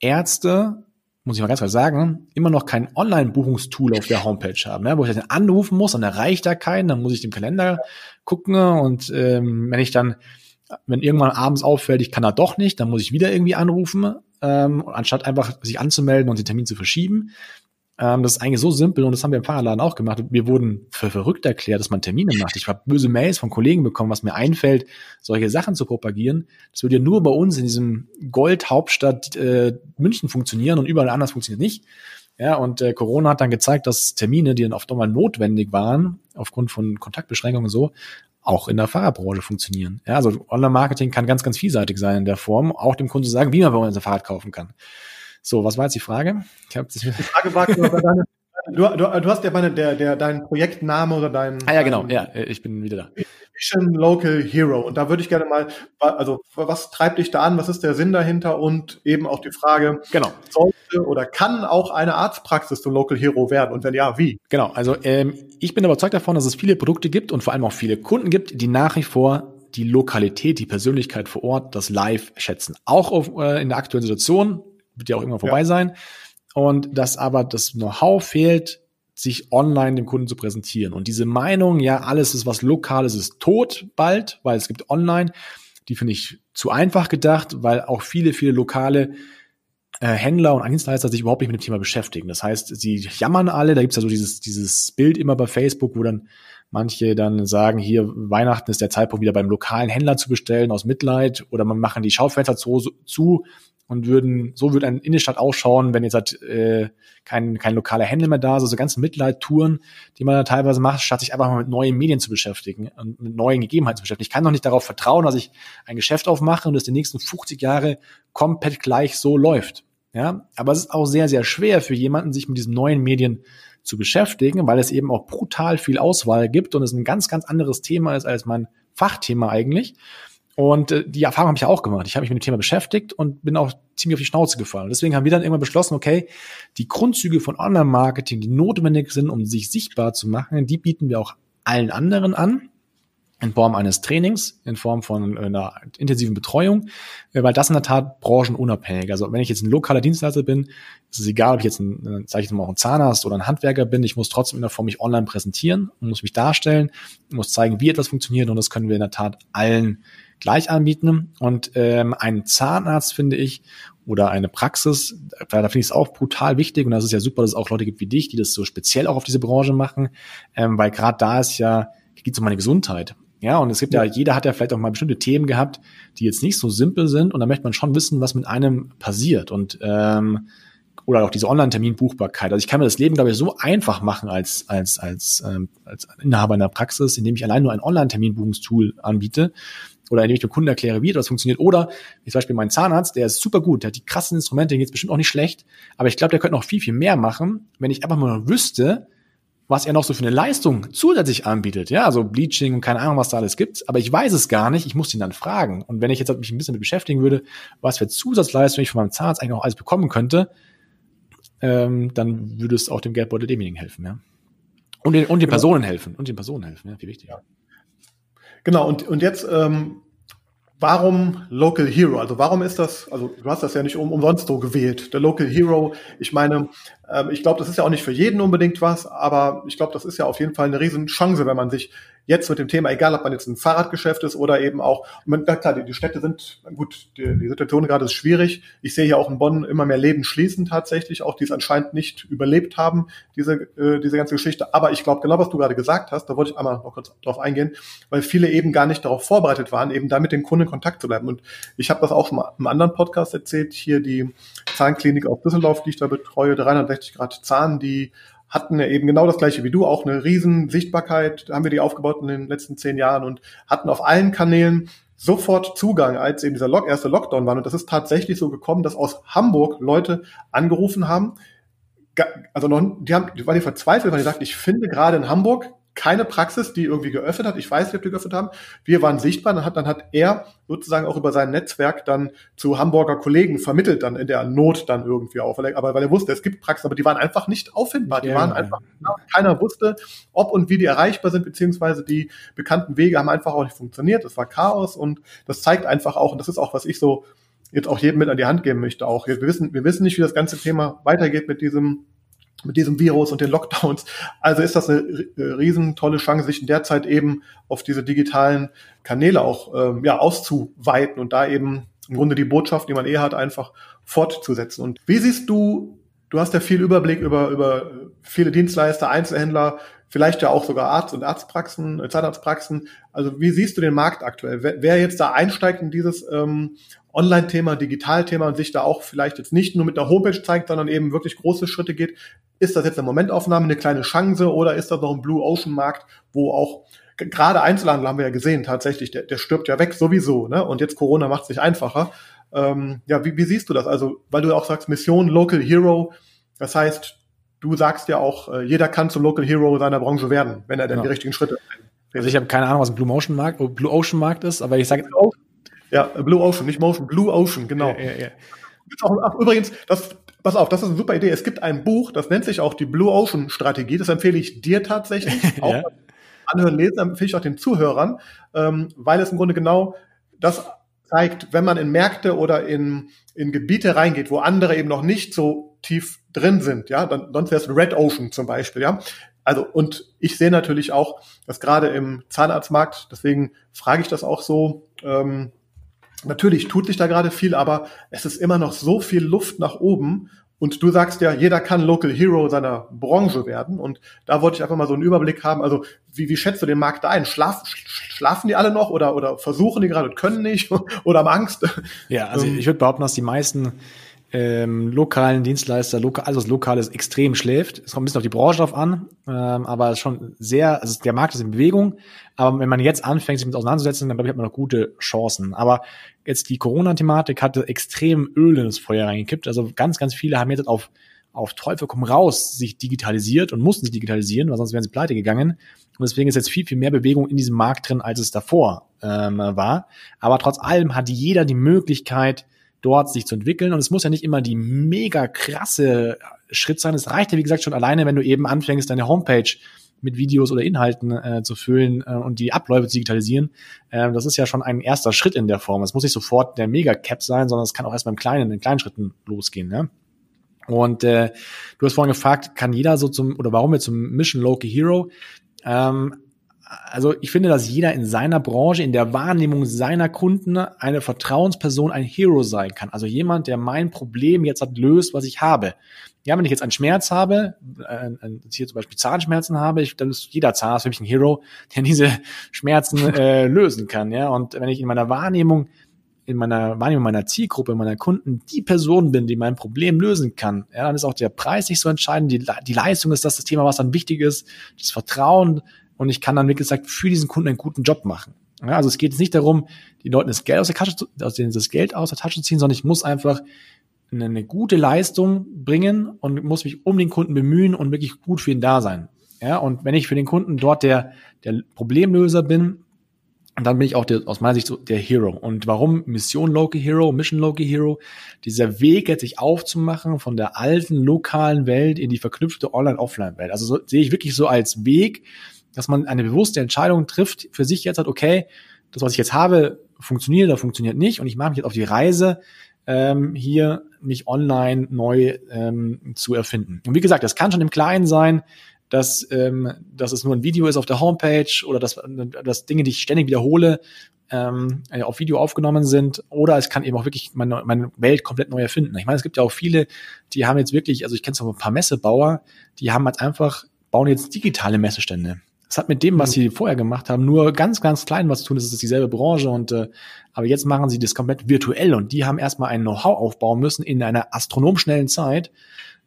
Ärzte, muss ich mal ganz klar sagen, immer noch kein Online-Buchungstool auf der Homepage haben, ja, wo ich dann anrufen muss, dann erreicht er keinen, dann muss ich den Kalender gucken und ähm, wenn ich dann, wenn irgendwann abends auffällt, ich kann da doch nicht, dann muss ich wieder irgendwie anrufen, ähm, anstatt einfach sich anzumelden und den Termin zu verschieben. Ähm, das ist eigentlich so simpel und das haben wir im Fahrradladen auch gemacht. Wir wurden für verrückt erklärt, dass man Termine macht. Ich habe böse Mails von Kollegen bekommen, was mir einfällt, solche Sachen zu propagieren. Das würde ja nur bei uns in diesem Gold-Hauptstadt äh, München funktionieren und überall anders funktioniert nicht. Ja, und äh, Corona hat dann gezeigt, dass Termine, die dann oft einmal notwendig waren, aufgrund von Kontaktbeschränkungen und so, auch in der Fahrradbranche funktionieren. Ja, also Online-Marketing kann ganz, ganz vielseitig sein in der Form, auch dem Kunden zu sagen, wie man bei uns ein Fahrrad kaufen kann. So, was war jetzt die Frage? Ich hab, die Frage war, deine, du, du, du hast ja meine, der, der, dein Projektname oder dein. Ah ja, genau, ja, ich bin wieder da. Mission Local Hero. Und da würde ich gerne mal, also was treibt dich da an? Was ist der Sinn dahinter? Und eben auch die Frage, genau. sollte oder kann auch eine Arztpraxis zum Local Hero werden? Und wenn ja, wie? Genau, also ähm, ich bin überzeugt davon, dass es viele Produkte gibt und vor allem auch viele Kunden gibt, die nach wie vor die Lokalität, die Persönlichkeit vor Ort, das Live schätzen. Auch auf, äh, in der aktuellen Situation, wird ja auch irgendwann vorbei ja. sein. Und dass aber das Know-how fehlt, sich online dem Kunden zu präsentieren. Und diese Meinung, ja, alles ist was Lokales, ist tot bald, weil es gibt online, die finde ich zu einfach gedacht, weil auch viele, viele lokale äh, Händler und Dienstleister sich überhaupt nicht mit dem Thema beschäftigen. Das heißt, sie jammern alle, da gibt's ja so dieses, dieses Bild immer bei Facebook, wo dann manche dann sagen, hier Weihnachten ist der Zeitpunkt wieder beim lokalen Händler zu bestellen aus Mitleid oder man machen die Schaufenster zu, zu und würden, so würde eine Innenstadt ausschauen, wenn jetzt halt, äh, kein, kein lokaler Händler mehr da ist, also ganze Mitleidtouren, die man da teilweise macht, statt sich einfach mal mit neuen Medien zu beschäftigen und mit neuen Gegebenheiten zu beschäftigen. Ich kann doch nicht darauf vertrauen, dass ich ein Geschäft aufmache und es die nächsten 50 Jahre komplett gleich so läuft. Ja, aber es ist auch sehr, sehr schwer für jemanden, sich mit diesen neuen Medien zu beschäftigen, weil es eben auch brutal viel Auswahl gibt und es ein ganz, ganz anderes Thema ist als mein Fachthema eigentlich. Und äh, die Erfahrung habe ich auch gemacht. Ich habe mich mit dem Thema beschäftigt und bin auch ziemlich auf die Schnauze gefallen. Deswegen haben wir dann irgendwann beschlossen, okay, die Grundzüge von Online-Marketing, die notwendig sind, um sich sichtbar zu machen, die bieten wir auch allen anderen an in Form eines Trainings, in Form von einer intensiven Betreuung, äh, weil das in der Tat branchenunabhängig. Also wenn ich jetzt ein lokaler Dienstleister bin, ist es egal, ob ich jetzt ein, sage ich mal, auch ein Zahnarzt oder ein Handwerker bin, ich muss trotzdem in der Form mich online präsentieren muss mich darstellen, muss zeigen, wie etwas funktioniert und das können wir in der Tat allen gleich anbieten. Und ähm, ein Zahnarzt, finde ich, oder eine Praxis, da finde ich es auch brutal wichtig und das ist ja super, dass es auch Leute gibt wie dich, die das so speziell auch auf diese Branche machen, ähm, weil gerade da ist ja, geht es um meine Gesundheit. Ja, und es gibt ja. ja, jeder hat ja vielleicht auch mal bestimmte Themen gehabt, die jetzt nicht so simpel sind und da möchte man schon wissen, was mit einem passiert und ähm, oder auch diese Online-Terminbuchbarkeit. Also ich kann mir das Leben, glaube ich, so einfach machen als als als ähm, als Inhaber einer Praxis, indem ich allein nur ein Online-Terminbuchungstool anbiete oder indem ich dem Kunden erkläre, wie das funktioniert. Oder wie zum Beispiel mein Zahnarzt, der ist super gut, der hat die krassen Instrumente, den geht's bestimmt auch nicht schlecht, aber ich glaube, der könnte noch viel, viel mehr machen, wenn ich einfach mal wüsste, was er noch so für eine Leistung zusätzlich anbietet. Ja, also Bleaching und keine Ahnung, was da alles gibt. Aber ich weiß es gar nicht. Ich muss ihn dann fragen. Und wenn ich jetzt mich ein bisschen mit beschäftigen würde, was für Zusatzleistungen ich von meinem Zahnarzt eigentlich noch alles bekommen könnte, ähm, dann würde es auch dem Geldbeutel demjenigen helfen. Ja. Und den, und den genau. Personen helfen. Und den Personen helfen. Ja, wie wichtig. Ja. Genau, und, und jetzt, ähm, warum Local Hero? Also warum ist das, also du hast das ja nicht um, umsonst so gewählt, der Local Hero. Ich meine, ähm, ich glaube, das ist ja auch nicht für jeden unbedingt was, aber ich glaube, das ist ja auf jeden Fall eine riesen Chance, wenn man sich jetzt mit dem Thema, egal ob man jetzt ein Fahrradgeschäft ist oder eben auch, man, klar, die, die Städte sind, gut, die, die Situation gerade ist schwierig. Ich sehe hier auch in Bonn immer mehr Läden schließen tatsächlich, auch die es anscheinend nicht überlebt haben, diese, äh, diese ganze Geschichte. Aber ich glaube, genau was du gerade gesagt hast, da wollte ich einmal noch kurz drauf eingehen, weil viele eben gar nicht darauf vorbereitet waren, eben damit dem Kunden in Kontakt zu bleiben. Und ich habe das auch schon mal im anderen Podcast erzählt, hier die Zahnklinik aus Düsseldorf, die ich da betreue, 360 Grad Zahn, die hatten eben genau das gleiche wie du, auch eine riesen Sichtbarkeit, haben wir die aufgebaut in den letzten zehn Jahren und hatten auf allen Kanälen sofort Zugang, als eben dieser Lock, erste Lockdown war. Und das ist tatsächlich so gekommen, dass aus Hamburg Leute angerufen haben, also noch, die haben, die waren verzweifelt, weil die sagten, ich finde gerade in Hamburg keine Praxis, die irgendwie geöffnet hat. Ich weiß nicht, ob die geöffnet haben. Wir waren sichtbar. Dann hat, dann hat er sozusagen auch über sein Netzwerk dann zu Hamburger Kollegen vermittelt, dann in der Not dann irgendwie auch. Weil er, aber weil er wusste, es gibt Praxisen, aber die waren einfach nicht auffindbar. Die ja, waren einfach, ja. keiner wusste, ob und wie die erreichbar sind, beziehungsweise die bekannten Wege haben einfach auch nicht funktioniert. Das war Chaos und das zeigt einfach auch, und das ist auch, was ich so jetzt auch jedem mit an die Hand geben möchte auch. Wir wissen, wir wissen nicht, wie das ganze Thema weitergeht mit diesem mit diesem Virus und den Lockdowns. Also ist das eine riesen tolle Chance, sich in der Zeit eben auf diese digitalen Kanäle auch ähm, ja, auszuweiten und da eben im Grunde die Botschaft, die man eh hat, einfach fortzusetzen. Und wie siehst du, du hast ja viel Überblick über, über viele Dienstleister, Einzelhändler, vielleicht ja auch sogar Arzt- und Arztpraxen, äh, Zahnarztpraxen. Also wie siehst du den Markt aktuell? Wer, wer jetzt da einsteigt in dieses ähm, Online-Thema, Digital-Thema und sich da auch vielleicht jetzt nicht nur mit der Homepage zeigt, sondern eben wirklich große Schritte geht. Ist das jetzt eine Momentaufnahme, eine kleine Chance oder ist das noch ein Blue Ocean Markt, wo auch gerade Einzelhandel haben wir ja gesehen, tatsächlich, der, der stirbt ja weg sowieso, ne? Und jetzt Corona macht es sich einfacher. Ähm, ja, wie, wie siehst du das? Also, weil du auch sagst, Mission Local Hero, das heißt, du sagst ja auch, äh, jeder kann zum Local Hero seiner Branche werden, wenn er denn ja. die richtigen Schritte. Also ich habe keine Ahnung, was ein Blue Motion Markt, Blue Ocean Markt ist, aber ich sage ja, Blue Ocean, nicht Motion, Blue Ocean, genau. Ja, ja, ja. Auch, ach, übrigens, das, pass auf, das ist eine super Idee. Es gibt ein Buch, das nennt sich auch die Blue Ocean Strategie. Das empfehle ich dir tatsächlich. *laughs* auch anhören, lesen, empfehle ich auch den Zuhörern, ähm, weil es im Grunde genau das zeigt, wenn man in Märkte oder in, in Gebiete reingeht, wo andere eben noch nicht so tief drin sind, ja, dann, sonst wäre es Red Ocean zum Beispiel, ja. Also, und ich sehe natürlich auch, dass gerade im Zahnarztmarkt, deswegen frage ich das auch so, ähm, Natürlich tut sich da gerade viel, aber es ist immer noch so viel Luft nach oben. Und du sagst ja, jeder kann Local Hero seiner Branche werden. Und da wollte ich einfach mal so einen Überblick haben. Also, wie, wie schätzt du den Markt da ein? Schlaf, schlafen die alle noch oder, oder versuchen die gerade und können nicht *laughs* oder haben Angst? Ja, also ähm. ich würde behaupten, dass die meisten ähm, lokalen Dienstleister, lokal, alles was lokal ist, extrem schläft. Es kommt ein bisschen auf die Branche drauf an, ähm, aber schon sehr, also der Markt ist in Bewegung. Aber wenn man jetzt anfängt, sich mit auseinanderzusetzen, dann glaube ich, hat man noch gute Chancen. Aber jetzt die Corona-Thematik hatte extrem Öl ins Feuer reingekippt. Also ganz, ganz viele haben jetzt auf auf Teufel komm raus sich digitalisiert und mussten sich digitalisieren, weil sonst wären sie pleite gegangen. Und deswegen ist jetzt viel, viel mehr Bewegung in diesem Markt drin, als es davor ähm, war. Aber trotz allem hat jeder die Möglichkeit, dort sich zu entwickeln. Und es muss ja nicht immer die mega krasse Schritt sein. Es reicht ja, wie gesagt, schon alleine, wenn du eben anfängst, deine Homepage mit Videos oder Inhalten äh, zu füllen äh, und die Abläufe zu digitalisieren. Äh, das ist ja schon ein erster Schritt in der Form. Es muss nicht sofort der Mega-Cap sein, sondern es kann auch erst beim Kleinen, in kleinen Schritten losgehen. Ne? Und äh, du hast vorhin gefragt, kann jeder so zum, oder warum wir zum Mission Local Hero? Ähm, also ich finde, dass jeder in seiner Branche, in der Wahrnehmung seiner Kunden eine Vertrauensperson, ein Hero sein kann. Also jemand, der mein Problem jetzt hat, löst, was ich habe. Ja, wenn ich jetzt einen Schmerz habe, äh, hier zum Beispiel Zahnschmerzen habe, ich, dann ist jeder Zahnarzt für mich ein Hero, *laughs* der diese Schmerzen äh, lösen kann. Ja, und wenn ich in meiner Wahrnehmung in meiner Wahrnehmung meiner Zielgruppe, meiner Kunden die Person bin, die mein Problem lösen kann, ja, dann ist auch der Preis nicht so entscheidend. Die, die Leistung ist das, das Thema, was dann wichtig ist, das Vertrauen, und ich kann dann, wie gesagt, für diesen Kunden einen guten Job machen. Ja, also es geht jetzt nicht darum, die Leuten das Geld aus der Tasche aus denen das Geld aus der Tasche zu ziehen, sondern ich muss einfach eine, eine gute Leistung bringen und muss mich um den Kunden bemühen und wirklich gut für ihn da sein. Ja, und wenn ich für den Kunden dort der, der Problemlöser bin, dann bin ich auch der, aus meiner Sicht so der Hero. Und warum Mission Local Hero, Mission Local Hero? Dieser Weg jetzt sich aufzumachen von der alten lokalen Welt in die verknüpfte Online-Offline-Welt. Also so, sehe ich wirklich so als Weg, dass man eine bewusste Entscheidung trifft für sich jetzt hat, okay, das, was ich jetzt habe, funktioniert oder funktioniert nicht und ich mache mich jetzt auf die Reise, ähm, hier mich online neu ähm, zu erfinden. Und wie gesagt, das kann schon im Kleinen sein, dass, ähm, dass es nur ein Video ist auf der Homepage oder dass, dass Dinge, die ich ständig wiederhole, ähm, auf Video aufgenommen sind oder es kann eben auch wirklich meine, meine Welt komplett neu erfinden. Ich meine, es gibt ja auch viele, die haben jetzt wirklich, also ich kenne so ein paar Messebauer, die haben jetzt einfach, bauen jetzt digitale Messestände. Das hat mit dem, was mhm. sie vorher gemacht haben, nur ganz, ganz klein was zu tun. Das ist dieselbe Branche und äh, aber jetzt machen sie das komplett virtuell und die haben erstmal ein Know-how aufbauen müssen in einer astronomschnellen Zeit,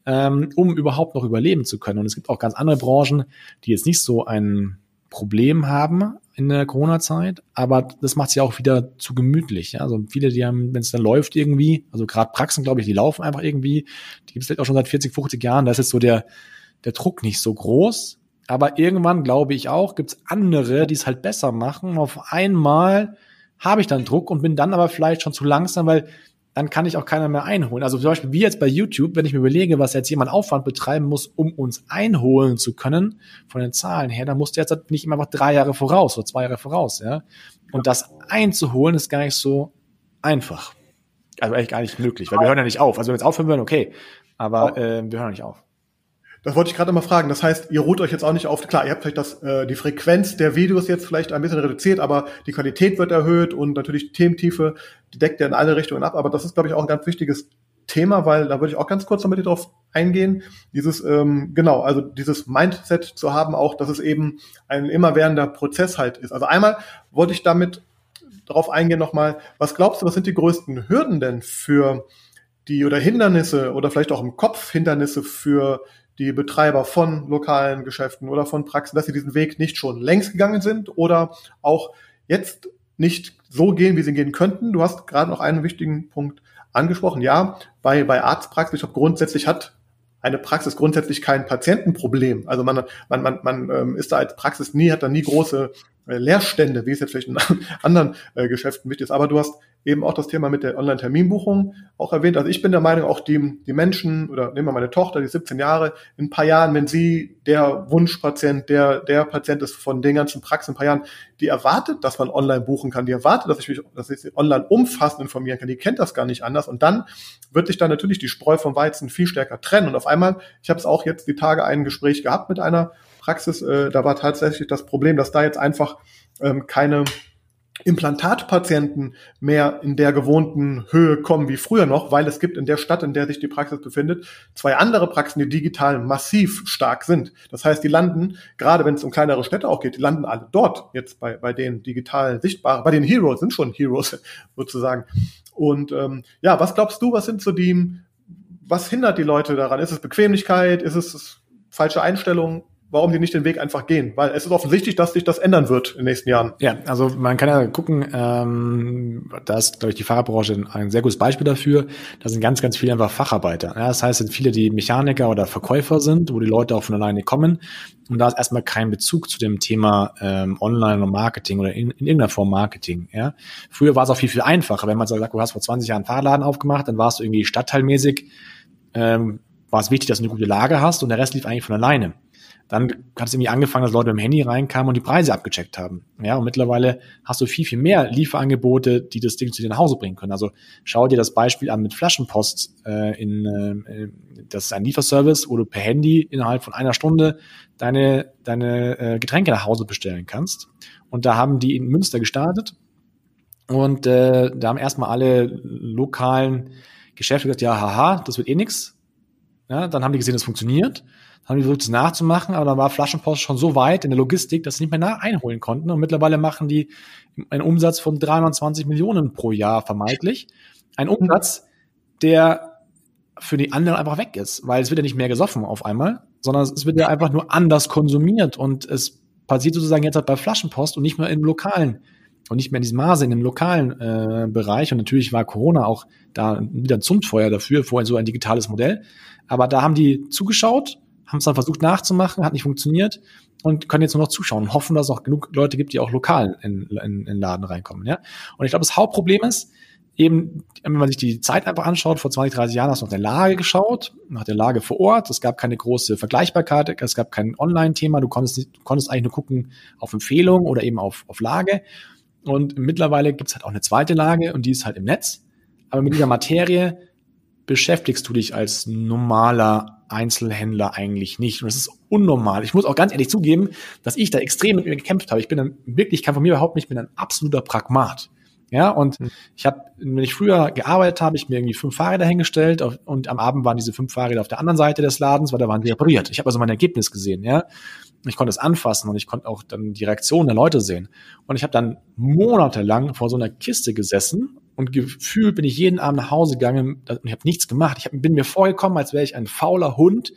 ähm, um überhaupt noch überleben zu können. Und es gibt auch ganz andere Branchen, die jetzt nicht so ein Problem haben in der Corona-Zeit, aber das macht es ja auch wieder zu gemütlich. Ja? Also viele, die haben, wenn es dann läuft irgendwie, also gerade Praxen, glaube ich, die laufen einfach irgendwie, die gibt es vielleicht auch schon seit 40, 50 Jahren, da ist jetzt so der, der Druck nicht so groß. Aber irgendwann, glaube ich auch, gibt es andere, die es halt besser machen. Auf einmal habe ich dann Druck und bin dann aber vielleicht schon zu langsam, weil dann kann ich auch keiner mehr einholen. Also zum Beispiel wie jetzt bei YouTube, wenn ich mir überlege, was jetzt jemand Aufwand betreiben muss, um uns einholen zu können, von den Zahlen her, dann musst du jetzt halt nicht immer einfach drei Jahre voraus oder zwei Jahre voraus, ja. Und das einzuholen ist gar nicht so einfach. Also eigentlich gar nicht möglich, weil wir hören ja nicht auf. Also wenn wir jetzt aufhören würden, okay. Aber äh, wir hören nicht auf. Das wollte ich gerade mal fragen. Das heißt, ihr ruht euch jetzt auch nicht auf. Klar, ihr habt vielleicht das, äh, die Frequenz der Videos jetzt vielleicht ein bisschen reduziert, aber die Qualität wird erhöht und natürlich die Thementiefe, die deckt ja in alle Richtungen ab. Aber das ist, glaube ich, auch ein ganz wichtiges Thema, weil da würde ich auch ganz kurz noch mit dir drauf eingehen. Dieses, ähm, genau, also dieses Mindset zu haben, auch, dass es eben ein immerwährender Prozess halt ist. Also einmal wollte ich damit darauf eingehen nochmal, was glaubst du, was sind die größten Hürden denn für die oder Hindernisse oder vielleicht auch im Kopf Hindernisse für die Betreiber von lokalen Geschäften oder von Praxen, dass sie diesen Weg nicht schon längst gegangen sind oder auch jetzt nicht so gehen, wie sie gehen könnten. Du hast gerade noch einen wichtigen Punkt angesprochen. Ja, bei, bei Arztpraxis, ich glaube, grundsätzlich hat eine Praxis grundsätzlich kein Patientenproblem. Also man, man, man, man ähm, ist da als Praxis nie, hat da nie große Leerstände, wie es jetzt vielleicht in *laughs* anderen äh, Geschäften wichtig ist. Aber du hast eben auch das Thema mit der Online-Terminbuchung auch erwähnt. Also ich bin der Meinung, auch die, die Menschen oder nehmen wir meine Tochter, die 17 Jahre, in ein paar Jahren, wenn sie der Wunschpatient, der, der Patient ist von den ganzen Praxen in ein paar Jahren, die erwartet, dass man online buchen kann, die erwartet, dass ich mich, dass ich sie online umfassend informieren kann, die kennt das gar nicht anders. Und dann wird sich dann natürlich die Spreu vom Weizen viel stärker trennen. Und auf einmal, ich habe es auch jetzt die Tage ein Gespräch gehabt mit einer Praxis, äh, da war tatsächlich das Problem, dass da jetzt einfach ähm, keine Implantatpatienten mehr in der gewohnten Höhe kommen wie früher noch, weil es gibt in der Stadt, in der sich die Praxis befindet, zwei andere Praxen, die digital massiv stark sind. Das heißt, die landen, gerade wenn es um kleinere Städte auch geht, die landen alle dort jetzt bei, bei den digital sichtbaren, bei den Heroes, sind schon Heroes *laughs* sozusagen. Und ähm, ja, was glaubst du, was sind so die, was hindert die Leute daran? Ist es Bequemlichkeit? Ist es falsche Einstellung? Warum die nicht den Weg einfach gehen. Weil es ist offensichtlich, dass sich das ändern wird in den nächsten Jahren. Ja, also man kann ja gucken, ähm, da ist, glaube ich, die Fahrerbranche ein sehr gutes Beispiel dafür. Da sind ganz, ganz viele einfach Facharbeiter. Ja, das heißt, sind viele, die Mechaniker oder Verkäufer sind, wo die Leute auch von alleine kommen. Und da ist erstmal kein Bezug zu dem Thema ähm, Online und Marketing oder in, in irgendeiner Form Marketing. Ja? Früher war es auch viel, viel einfacher. Wenn man so sagt, du hast vor 20 Jahren einen Fahrladen aufgemacht, dann warst du irgendwie stadtteilmäßig, ähm, war es wichtig, dass du eine gute Lage hast und der Rest lief eigentlich von alleine dann hat es irgendwie angefangen, dass Leute mit dem Handy reinkamen und die Preise abgecheckt haben. Ja, und mittlerweile hast du viel, viel mehr Lieferangebote, die das Ding zu dir nach Hause bringen können. Also schau dir das Beispiel an mit Flaschenpost. Äh, in, äh, das ist ein Lieferservice, wo du per Handy innerhalb von einer Stunde deine, deine äh, Getränke nach Hause bestellen kannst. Und da haben die in Münster gestartet. Und äh, da haben erstmal alle lokalen Geschäfte gesagt, ja, haha, das wird eh nix. Ja, dann haben die gesehen, das funktioniert haben die versucht, es nachzumachen, aber dann war Flaschenpost schon so weit in der Logistik, dass sie nicht mehr nach einholen konnten. Und mittlerweile machen die einen Umsatz von 320 Millionen pro Jahr vermeintlich. Ein Umsatz, der für die anderen einfach weg ist, weil es wird ja nicht mehr gesoffen auf einmal, sondern es wird ja einfach nur anders konsumiert und es passiert sozusagen jetzt halt bei Flaschenpost und nicht mehr im lokalen und nicht mehr in diesem Maße in dem lokalen äh, Bereich. Und natürlich war Corona auch da wieder ein Zündfeuer dafür, vorher so ein digitales Modell. Aber da haben die zugeschaut haben es dann versucht nachzumachen, hat nicht funktioniert und können jetzt nur noch zuschauen und hoffen, dass es auch genug Leute gibt, die auch lokal in, in, in Laden reinkommen. Ja? Und ich glaube, das Hauptproblem ist, eben, wenn man sich die Zeit einfach anschaut, vor 20, 30 Jahren hast du nach der Lage geschaut, nach der Lage vor Ort. Es gab keine große Vergleichbarkeit, es gab kein Online-Thema. Du konntest, du konntest eigentlich nur gucken auf Empfehlung oder eben auf, auf Lage. Und mittlerweile gibt es halt auch eine zweite Lage und die ist halt im Netz. Aber mit dieser Materie beschäftigst du dich als normaler Einzelhändler eigentlich nicht. Und das ist unnormal. Ich muss auch ganz ehrlich zugeben, dass ich da extrem mit mir gekämpft habe. Ich bin dann wirklich, kann von mir überhaupt nicht, ich bin ein absoluter Pragmat. Ja, und mhm. ich habe, wenn ich früher gearbeitet habe, ich mir irgendwie fünf Fahrräder hingestellt auf, und am Abend waren diese fünf Fahrräder auf der anderen Seite des Ladens, weil da waren die repariert. Ich habe also mein Ergebnis gesehen, ja. Ich konnte es anfassen und ich konnte auch dann die Reaktion der Leute sehen. Und ich habe dann monatelang vor so einer Kiste gesessen und gefühlt bin ich jeden Abend nach Hause gegangen und ich habe nichts gemacht. Ich hab, bin mir vorgekommen, als wäre ich ein fauler Hund,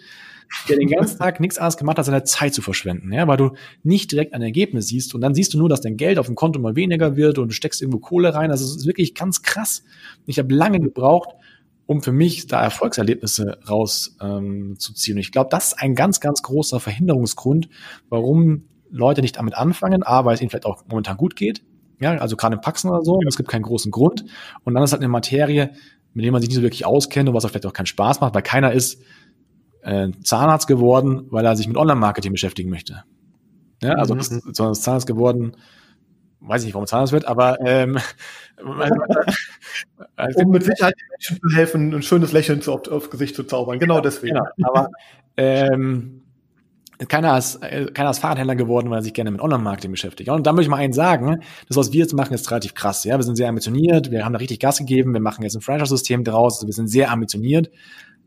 der den ganzen Tag nichts anderes gemacht hat, seine Zeit zu verschwenden, ja, weil du nicht direkt ein Ergebnis siehst und dann siehst du nur, dass dein Geld auf dem Konto mal weniger wird und du steckst irgendwo Kohle rein. Also es ist wirklich ganz krass. Ich habe lange gebraucht, um für mich da Erfolgserlebnisse rauszuziehen. Ähm, und ich glaube, das ist ein ganz, ganz großer Verhinderungsgrund, warum Leute nicht damit anfangen. A, weil es ihnen vielleicht auch momentan gut geht. Ja, also gerade im Paxen oder so. Es gibt keinen großen Grund. Und dann ist halt eine Materie, mit dem man sich nicht so wirklich auskennt und was auch vielleicht auch keinen Spaß macht, weil keiner ist äh, Zahnarzt geworden, weil er sich mit Online-Marketing beschäftigen möchte. Ja, also mhm. das, sondern ist Zahnarzt geworden, weiß ich nicht, warum Zahnarzt wird, aber ähm, *laughs* also, um mit Sicherheit den Menschen zu helfen, ein schönes Lächeln zu, auf, aufs Gesicht zu zaubern. Genau deswegen. Genau, aber ähm, keiner ist, keiner ist Fahrradhändler geworden, weil er sich gerne mit Online-Marketing beschäftigt. Und da möchte ich mal eins sagen, das, was wir jetzt machen, ist relativ krass. Ja, wir sind sehr ambitioniert, wir haben da richtig Gas gegeben, wir machen jetzt ein Franchise-System draus, also wir sind sehr ambitioniert.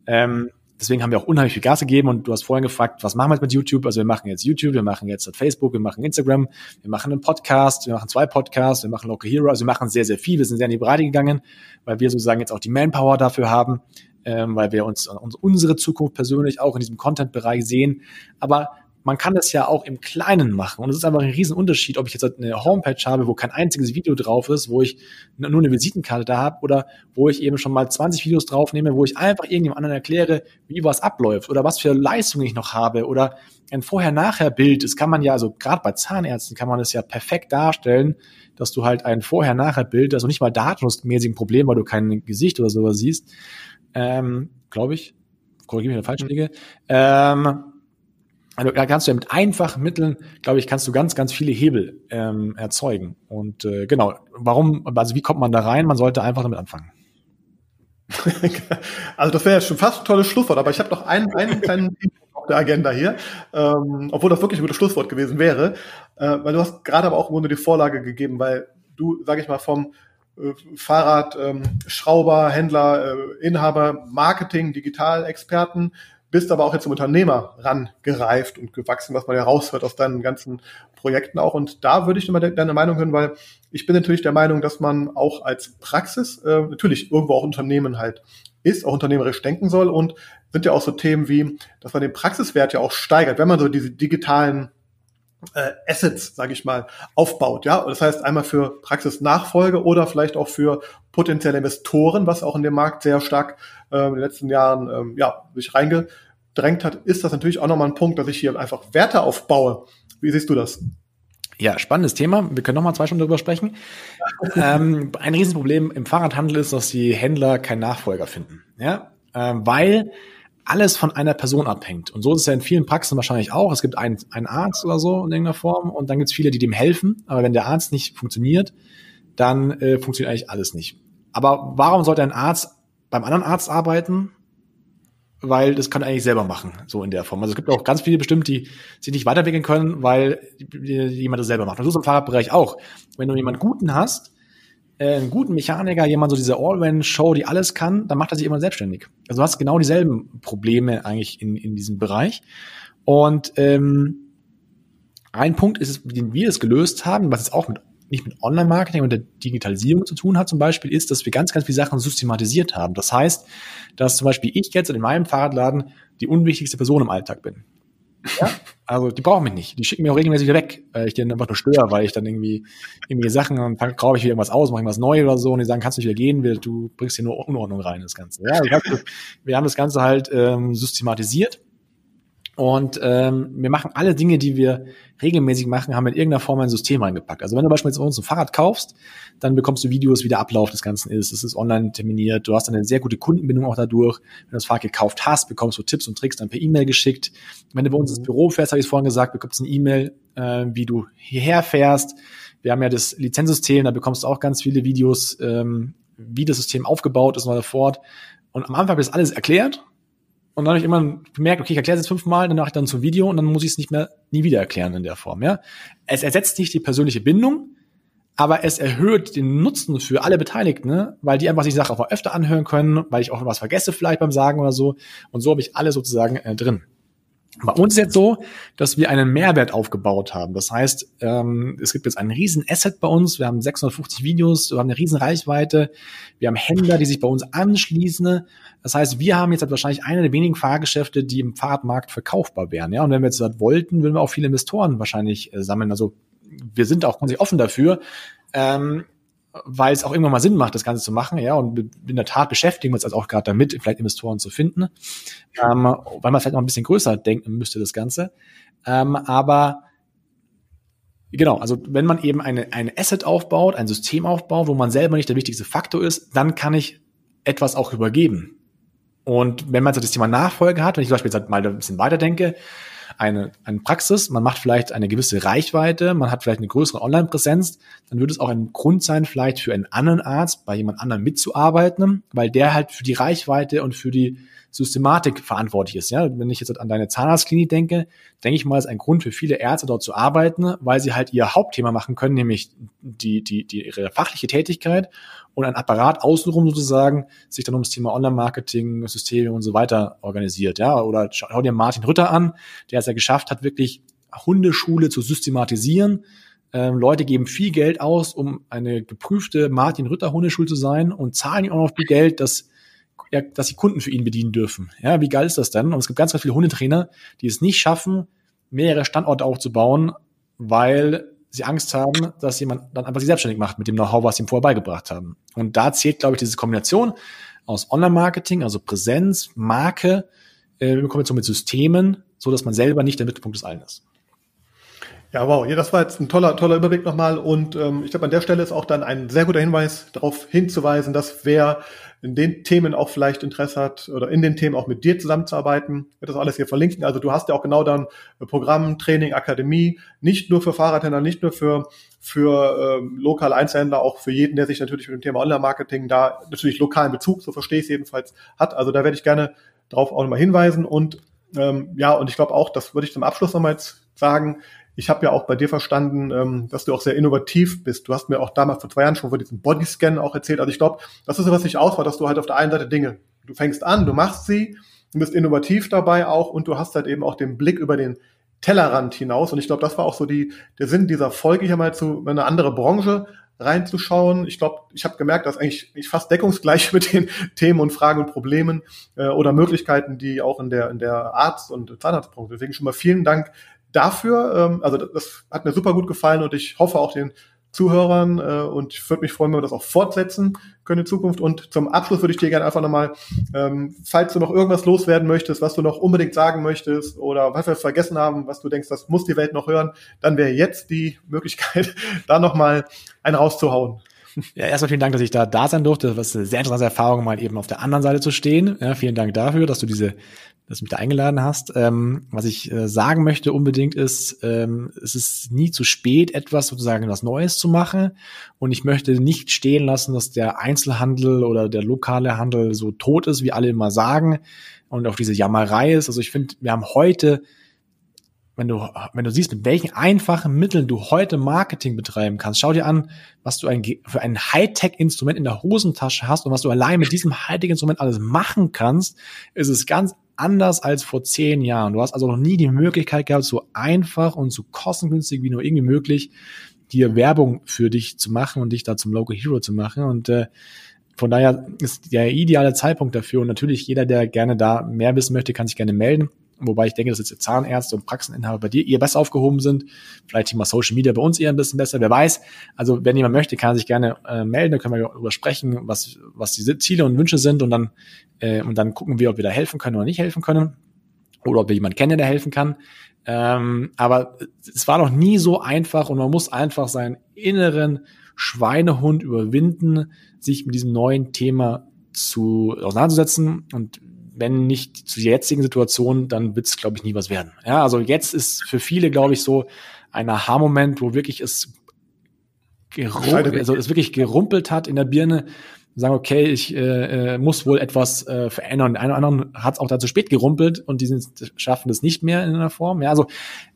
Ähm, deswegen haben wir auch unheimlich viel Gas gegeben und du hast vorhin gefragt, was machen wir jetzt mit YouTube? Also wir machen jetzt YouTube, wir machen jetzt Facebook, wir machen Instagram, wir machen einen Podcast, wir machen zwei Podcasts, wir machen Local Hero, also wir machen sehr, sehr viel. Wir sind sehr in die Breite gegangen, weil wir sozusagen jetzt auch die Manpower dafür haben, ähm, weil wir uns, uns unsere Zukunft persönlich auch in diesem Content-Bereich sehen. Aber man kann das ja auch im Kleinen machen. Und es ist einfach ein Riesenunterschied, ob ich jetzt eine Homepage habe, wo kein einziges Video drauf ist, wo ich nur eine Visitenkarte da habe oder wo ich eben schon mal 20 Videos draufnehme, wo ich einfach irgendjemand anderen erkläre, wie was abläuft oder was für Leistungen ich noch habe oder ein Vorher-Nachher-Bild. Das kann man ja, also gerade bei Zahnärzten kann man das ja perfekt darstellen, dass du halt ein Vorher-Nachher-Bild, also nicht mal datenmäßig ein Problem, weil du kein Gesicht oder sowas siehst, ähm, glaube ich, korrigiere mich, wenn ich falsch liege, ähm, also da kannst du ja mit einfachen Mitteln, glaube ich, kannst du ganz, ganz viele Hebel ähm, erzeugen. Und äh, genau, warum, also wie kommt man da rein? Man sollte einfach damit anfangen. *laughs* also das wäre ja schon fast ein tolles Schlusswort, aber ich habe noch einen, einen kleinen auf der Agenda hier, ähm, obwohl das wirklich ein gutes Schlusswort gewesen wäre, äh, weil du hast gerade aber auch im Grunde die Vorlage gegeben, weil du, sage ich mal, vom äh, Fahrradschrauber, ähm, Händler, äh, Inhaber, Marketing, Digitalexperten bist aber auch jetzt zum Unternehmer rangereift und gewachsen, was man ja raushört aus deinen ganzen Projekten auch. Und da würde ich immer de deine Meinung hören, weil ich bin natürlich der Meinung, dass man auch als Praxis äh, natürlich irgendwo auch Unternehmen halt ist, auch unternehmerisch denken soll und sind ja auch so Themen wie, dass man den Praxiswert ja auch steigert, wenn man so diese digitalen äh, Assets, sage ich mal, aufbaut. Ja, das heißt einmal für Praxisnachfolge oder vielleicht auch für potenzielle Investoren, was auch in dem Markt sehr stark äh, in den letzten Jahren ähm, ja sich reinge gedrängt hat, ist das natürlich auch nochmal ein Punkt, dass ich hier einfach Werte aufbaue. Wie siehst du das? Ja, spannendes Thema. Wir können noch mal zwei Stunden darüber sprechen. *laughs* ähm, ein Riesenproblem im Fahrradhandel ist, dass die Händler keinen Nachfolger finden. Ja, ähm, weil alles von einer Person abhängt. Und so ist es ja in vielen Praxen wahrscheinlich auch. Es gibt einen, einen Arzt oder so in irgendeiner Form und dann gibt es viele, die dem helfen. Aber wenn der Arzt nicht funktioniert, dann äh, funktioniert eigentlich alles nicht. Aber warum sollte ein Arzt beim anderen Arzt arbeiten weil das kann er eigentlich selber machen, so in der Form. Also es gibt auch ganz viele bestimmt, die sich nicht weiterentwickeln können, weil jemand das selber macht. Und so ist im Fahrradbereich auch. Wenn du jemanden Guten hast, äh, einen guten Mechaniker, jemand so diese All-Round-Show, die alles kann, dann macht er sich immer selbstständig. Also du hast genau dieselben Probleme eigentlich in, in diesem Bereich. Und ähm, ein Punkt ist, den wir es gelöst haben, was es auch mit nicht mit Online-Marketing und der Digitalisierung zu tun hat zum Beispiel, ist, dass wir ganz, ganz viele Sachen systematisiert haben. Das heißt, dass zum Beispiel ich jetzt in meinem Fahrradladen die unwichtigste Person im Alltag bin. Ja? Also die brauchen mich nicht. Die schicken mir auch regelmäßig wieder weg, weil ich denen einfach nur störe, weil ich dann irgendwie irgendwie Sachen und dann graue ich wieder irgendwas aus, mache irgendwas neu oder so und die sagen, kannst du nicht wieder gehen, du bringst hier nur Unordnung rein, das Ganze. Ja, wir haben das Ganze halt ähm, systematisiert und ähm, wir machen alle Dinge, die wir regelmäßig machen, haben in irgendeiner Form ein System reingepackt. Also wenn du beispielsweise bei uns ein Fahrrad kaufst, dann bekommst du Videos, wie der Ablauf des Ganzen ist. Es ist online terminiert. Du hast dann eine sehr gute Kundenbindung auch dadurch. Wenn du das Fahrrad gekauft hast, bekommst du Tipps und Tricks dann per E-Mail geschickt. Wenn du bei uns ins mhm. Büro fährst, habe ich es vorhin gesagt, bekommst du eine E-Mail, äh, wie du hierher fährst. Wir haben ja das Lizenzsystem, da bekommst du auch ganz viele Videos, ähm, wie das System aufgebaut ist und so fort. Und am Anfang wird das alles erklärt und dann habe ich immer gemerkt, okay, ich erkläre es jetzt fünfmal, danach dann zum Video und dann muss ich es nicht mehr nie wieder erklären in der Form. Ja, es ersetzt nicht die persönliche Bindung, aber es erhöht den Nutzen für alle Beteiligten, ne? weil die einfach sich Sachen auch öfter anhören können, weil ich auch was vergesse vielleicht beim Sagen oder so. Und so habe ich alle sozusagen äh, drin. Bei uns ist jetzt so, dass wir einen Mehrwert aufgebaut haben. Das heißt, ähm, es gibt jetzt einen riesen Asset bei uns. Wir haben 650 Videos, wir haben eine riesen Reichweite. Wir haben Händler, die sich bei uns anschließen. Das heißt, wir haben jetzt halt wahrscheinlich eine der wenigen Fahrgeschäfte, die im Fahrradmarkt verkaufbar wären. Ja, und wenn wir jetzt das wollten, würden wir auch viele Investoren wahrscheinlich äh, sammeln. Also wir sind auch grundsätzlich offen dafür. Ähm, weil es auch irgendwann mal Sinn macht, das Ganze zu machen, ja, und in der Tat beschäftigen wir uns also auch gerade damit, vielleicht Investoren zu finden, ähm, weil man vielleicht noch ein bisschen größer denken müsste, das Ganze. Ähm, aber genau, also wenn man eben eine, eine Asset aufbaut, ein System aufbaut, wo man selber nicht der wichtigste Faktor ist, dann kann ich etwas auch übergeben. Und wenn man so das Thema Nachfolge hat, wenn ich zum Beispiel jetzt mal ein bisschen weiterdenke, eine, eine Praxis, man macht vielleicht eine gewisse Reichweite, man hat vielleicht eine größere Online-Präsenz, dann würde es auch ein Grund sein, vielleicht für einen anderen Arzt bei jemand anderem mitzuarbeiten, weil der halt für die Reichweite und für die Systematik verantwortlich ist. Ja, wenn ich jetzt an deine Zahnarztklinik denke, denke ich mal, ist ein Grund für viele Ärzte dort zu arbeiten, weil sie halt ihr Hauptthema machen können, nämlich die, die, die ihre fachliche Tätigkeit und ein Apparat außenrum sozusagen sich dann um das Thema Online-Marketing, Systeme und so weiter organisiert. Ja, oder schau dir Martin Rütter an, der es ja geschafft hat, wirklich Hundeschule zu systematisieren. Ähm, Leute geben viel Geld aus, um eine geprüfte Martin Rütter Hundeschule zu sein und zahlen auch noch viel Geld, dass ja, dass sie Kunden für ihn bedienen dürfen. Ja, wie geil ist das denn? Und es gibt ganz, ganz viele Hundetrainer, die es nicht schaffen, mehrere Standorte aufzubauen, weil sie Angst haben, dass jemand dann einfach sich selbstständig macht mit dem Know-how, was sie ihm vorher beigebracht haben. Und da zählt, glaube ich, diese Kombination aus Online-Marketing, also Präsenz, Marke, äh, in Kombination mit Systemen, so dass man selber nicht der Mittelpunkt des allen ist. Ja, wow, ja, das war jetzt ein toller, toller Überblick nochmal. Und ähm, ich glaube, an der Stelle ist auch dann ein sehr guter Hinweis darauf hinzuweisen, dass wer in den Themen auch vielleicht Interesse hat oder in den Themen auch mit dir zusammenzuarbeiten, wird das alles hier verlinken. Also du hast ja auch genau dann Programm, Training, Akademie, nicht nur für Fahrradhändler, nicht nur für für ähm, lokale Einzelhändler, auch für jeden, der sich natürlich mit dem Thema Online-Marketing da natürlich lokalen Bezug, so verstehe ich es jedenfalls, hat. Also da werde ich gerne darauf auch nochmal hinweisen. Und ähm, ja, und ich glaube auch, das würde ich zum Abschluss nochmal jetzt sagen, ich habe ja auch bei dir verstanden, ähm, dass du auch sehr innovativ bist. Du hast mir auch damals vor zwei Jahren schon von diesem Bodyscan auch erzählt. Also ich glaube, das ist so, was sich ausmacht, dass du halt auf der einen Seite Dinge, du fängst an, du machst sie, du bist innovativ dabei auch und du hast halt eben auch den Blick über den Tellerrand hinaus. Und ich glaube, das war auch so die, der Sinn dieser Folge hier mal zu eine andere Branche reinzuschauen. Ich glaube, ich habe gemerkt, dass eigentlich ich fast deckungsgleich *laughs* mit den Themen und Fragen und Problemen äh, oder Möglichkeiten, die auch in der in der Arzt- und Zahnarztbranche. Deswegen schon mal vielen Dank dafür. Ähm, also das hat mir super gut gefallen und ich hoffe auch den Zuhörern äh, und ich würde mich freuen, wenn wir das auch fortsetzen können in Zukunft. Und zum Abschluss würde ich dir gerne einfach nochmal, ähm, falls du noch irgendwas loswerden möchtest, was du noch unbedingt sagen möchtest oder was wir vergessen haben, was du denkst, das muss die Welt noch hören, dann wäre jetzt die Möglichkeit, *laughs* da nochmal einen rauszuhauen. Ja, erstmal vielen Dank, dass ich da da sein durfte. Das war eine sehr interessante Erfahrung, mal eben auf der anderen Seite zu stehen. Ja, vielen Dank dafür, dass du diese dass du mich da eingeladen hast. Ähm, was ich äh, sagen möchte unbedingt ist, ähm, es ist nie zu spät, etwas sozusagen was Neues zu machen. Und ich möchte nicht stehen lassen, dass der Einzelhandel oder der lokale Handel so tot ist, wie alle immer sagen, und auch diese Jammerei ist. Also ich finde, wir haben heute wenn du, wenn du siehst, mit welchen einfachen Mitteln du heute Marketing betreiben kannst, schau dir an, was du ein, für ein Hightech-Instrument in der Hosentasche hast und was du allein mit diesem Hightech-Instrument alles machen kannst, ist es ganz anders als vor zehn Jahren. Du hast also noch nie die Möglichkeit gehabt, so einfach und so kostengünstig wie nur irgendwie möglich, hier Werbung für dich zu machen und dich da zum Local Hero zu machen. Und äh, von daher ist der ideale Zeitpunkt dafür. Und natürlich jeder, der gerne da mehr wissen möchte, kann sich gerne melden. Wobei ich denke, dass jetzt Zahnärzte und Praxeninhaber bei dir eher besser aufgehoben sind. Vielleicht Thema Social Media bei uns eher ein bisschen besser. Wer weiß. Also wenn jemand möchte, kann er sich gerne äh, melden. Dann können wir darüber sprechen, was, was die Ziele und Wünsche sind. Und dann, äh, und dann gucken wir, ob wir da helfen können oder nicht helfen können. Oder ob wir jemanden kennen, der helfen kann. Ähm, aber es war noch nie so einfach und man muss einfach seinen inneren Schweinehund überwinden, sich mit diesem neuen Thema zu auseinanderzusetzen. Und wenn nicht zu der jetzigen Situation, dann wird es, glaube ich, nie was werden. Ja, also jetzt ist für viele, glaube ich, so ein Aha-Moment, wo wirklich es gerumpelt, also es wirklich gerumpelt hat in der Birne, sagen, okay, ich äh, äh, muss wohl etwas äh, verändern. Der eine oder andere hat es auch da zu spät gerumpelt und die sind, schaffen das nicht mehr in einer Form. Ja, also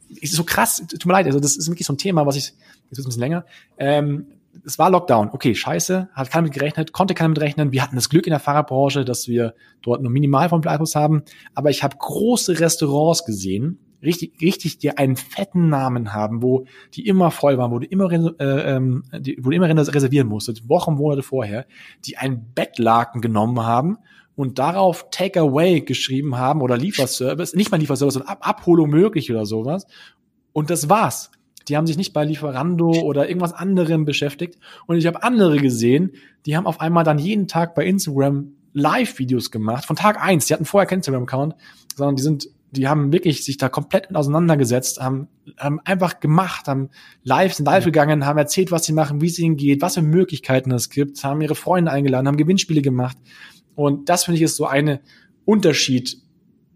ist so krass, tut mir leid, also das ist wirklich so ein Thema, was ich, jetzt ist ein bisschen länger, ähm, es war Lockdown. Okay, scheiße, hat keiner mit gerechnet, konnte keiner mit rechnen. Wir hatten das Glück in der Fahrradbranche, dass wir dort nur minimal von Bleibus haben. Aber ich habe große Restaurants gesehen, richtig, richtig, die einen fetten Namen haben, wo die immer voll waren, wo du immer, äh, ähm, wo du immer reservieren musstest, Wochen, Monate vorher, die einen Bettlaken genommen haben und darauf Takeaway geschrieben haben oder Lieferservice, nicht mal Lieferservice, sondern Ab Abholung möglich oder sowas. Und das war's. Die haben sich nicht bei Lieferando oder irgendwas anderem beschäftigt. Und ich habe andere gesehen, die haben auf einmal dann jeden Tag bei Instagram Live-Videos gemacht, von Tag eins. Die hatten vorher keinen Instagram-Account, sondern die sind, die haben wirklich sich da komplett auseinandergesetzt, haben, haben einfach gemacht, haben live, sind live gegangen, haben erzählt, was sie machen, wie es ihnen geht, was für Möglichkeiten es gibt, haben ihre Freunde eingeladen, haben Gewinnspiele gemacht. Und das finde ich ist so eine Unterschied.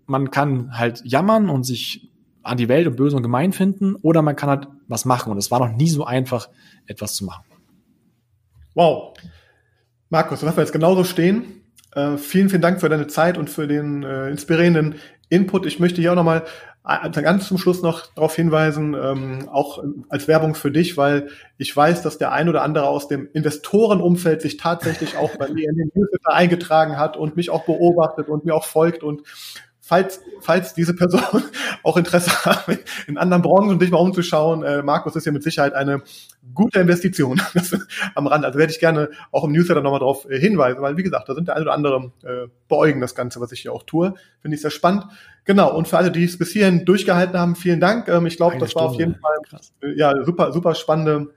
Man kann halt jammern und sich an die Welt und böse und gemein finden oder man kann halt was machen. Und es war noch nie so einfach, etwas zu machen. Wow. Markus, du lassen wir jetzt genauso stehen. Äh, vielen, vielen Dank für deine Zeit und für den äh, inspirierenden Input. Ich möchte hier auch nochmal äh, ganz zum Schluss noch darauf hinweisen, ähm, auch als Werbung für dich, weil ich weiß, dass der ein oder andere aus dem Investorenumfeld sich tatsächlich auch bei mir in den Newsletter eingetragen hat und mich auch beobachtet und mir auch folgt und falls, falls diese Person *laughs* auch Interesse hat, in anderen Branchen sich mal umzuschauen, äh, Markus ist ja mit Sicherheit eine gute Investition *laughs* am Rand. Also werde ich gerne auch im Newsletter nochmal darauf äh, hinweisen, weil wie gesagt, da sind der eine oder andere äh, beäugen das Ganze, was ich hier auch tue. Finde ich sehr spannend. Genau, und für alle, die es bis hierhin durchgehalten haben, vielen Dank. Ähm, ich glaube, das Stunde. war auf jeden Fall äh, ja super, super spannende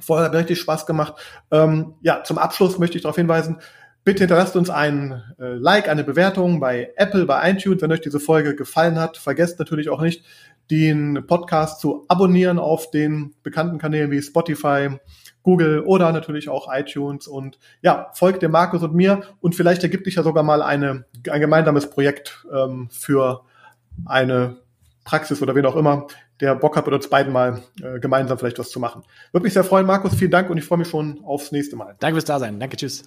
Vorher hat richtig Spaß gemacht. Ähm, ja, zum Abschluss möchte ich darauf hinweisen, Bitte hinterlasst uns ein äh, Like, eine Bewertung bei Apple, bei iTunes, wenn euch diese Folge gefallen hat. Vergesst natürlich auch nicht, den Podcast zu abonnieren auf den bekannten Kanälen wie Spotify, Google oder natürlich auch iTunes. Und ja, folgt dem Markus und mir und vielleicht ergibt sich ja sogar mal eine, ein gemeinsames Projekt ähm, für eine Praxis oder wen auch immer, der Bock hat, mit uns beiden mal äh, gemeinsam vielleicht was zu machen. Würde mich sehr freuen, Markus. Vielen Dank und ich freue mich schon aufs nächste Mal. Danke fürs Dasein. Danke, tschüss.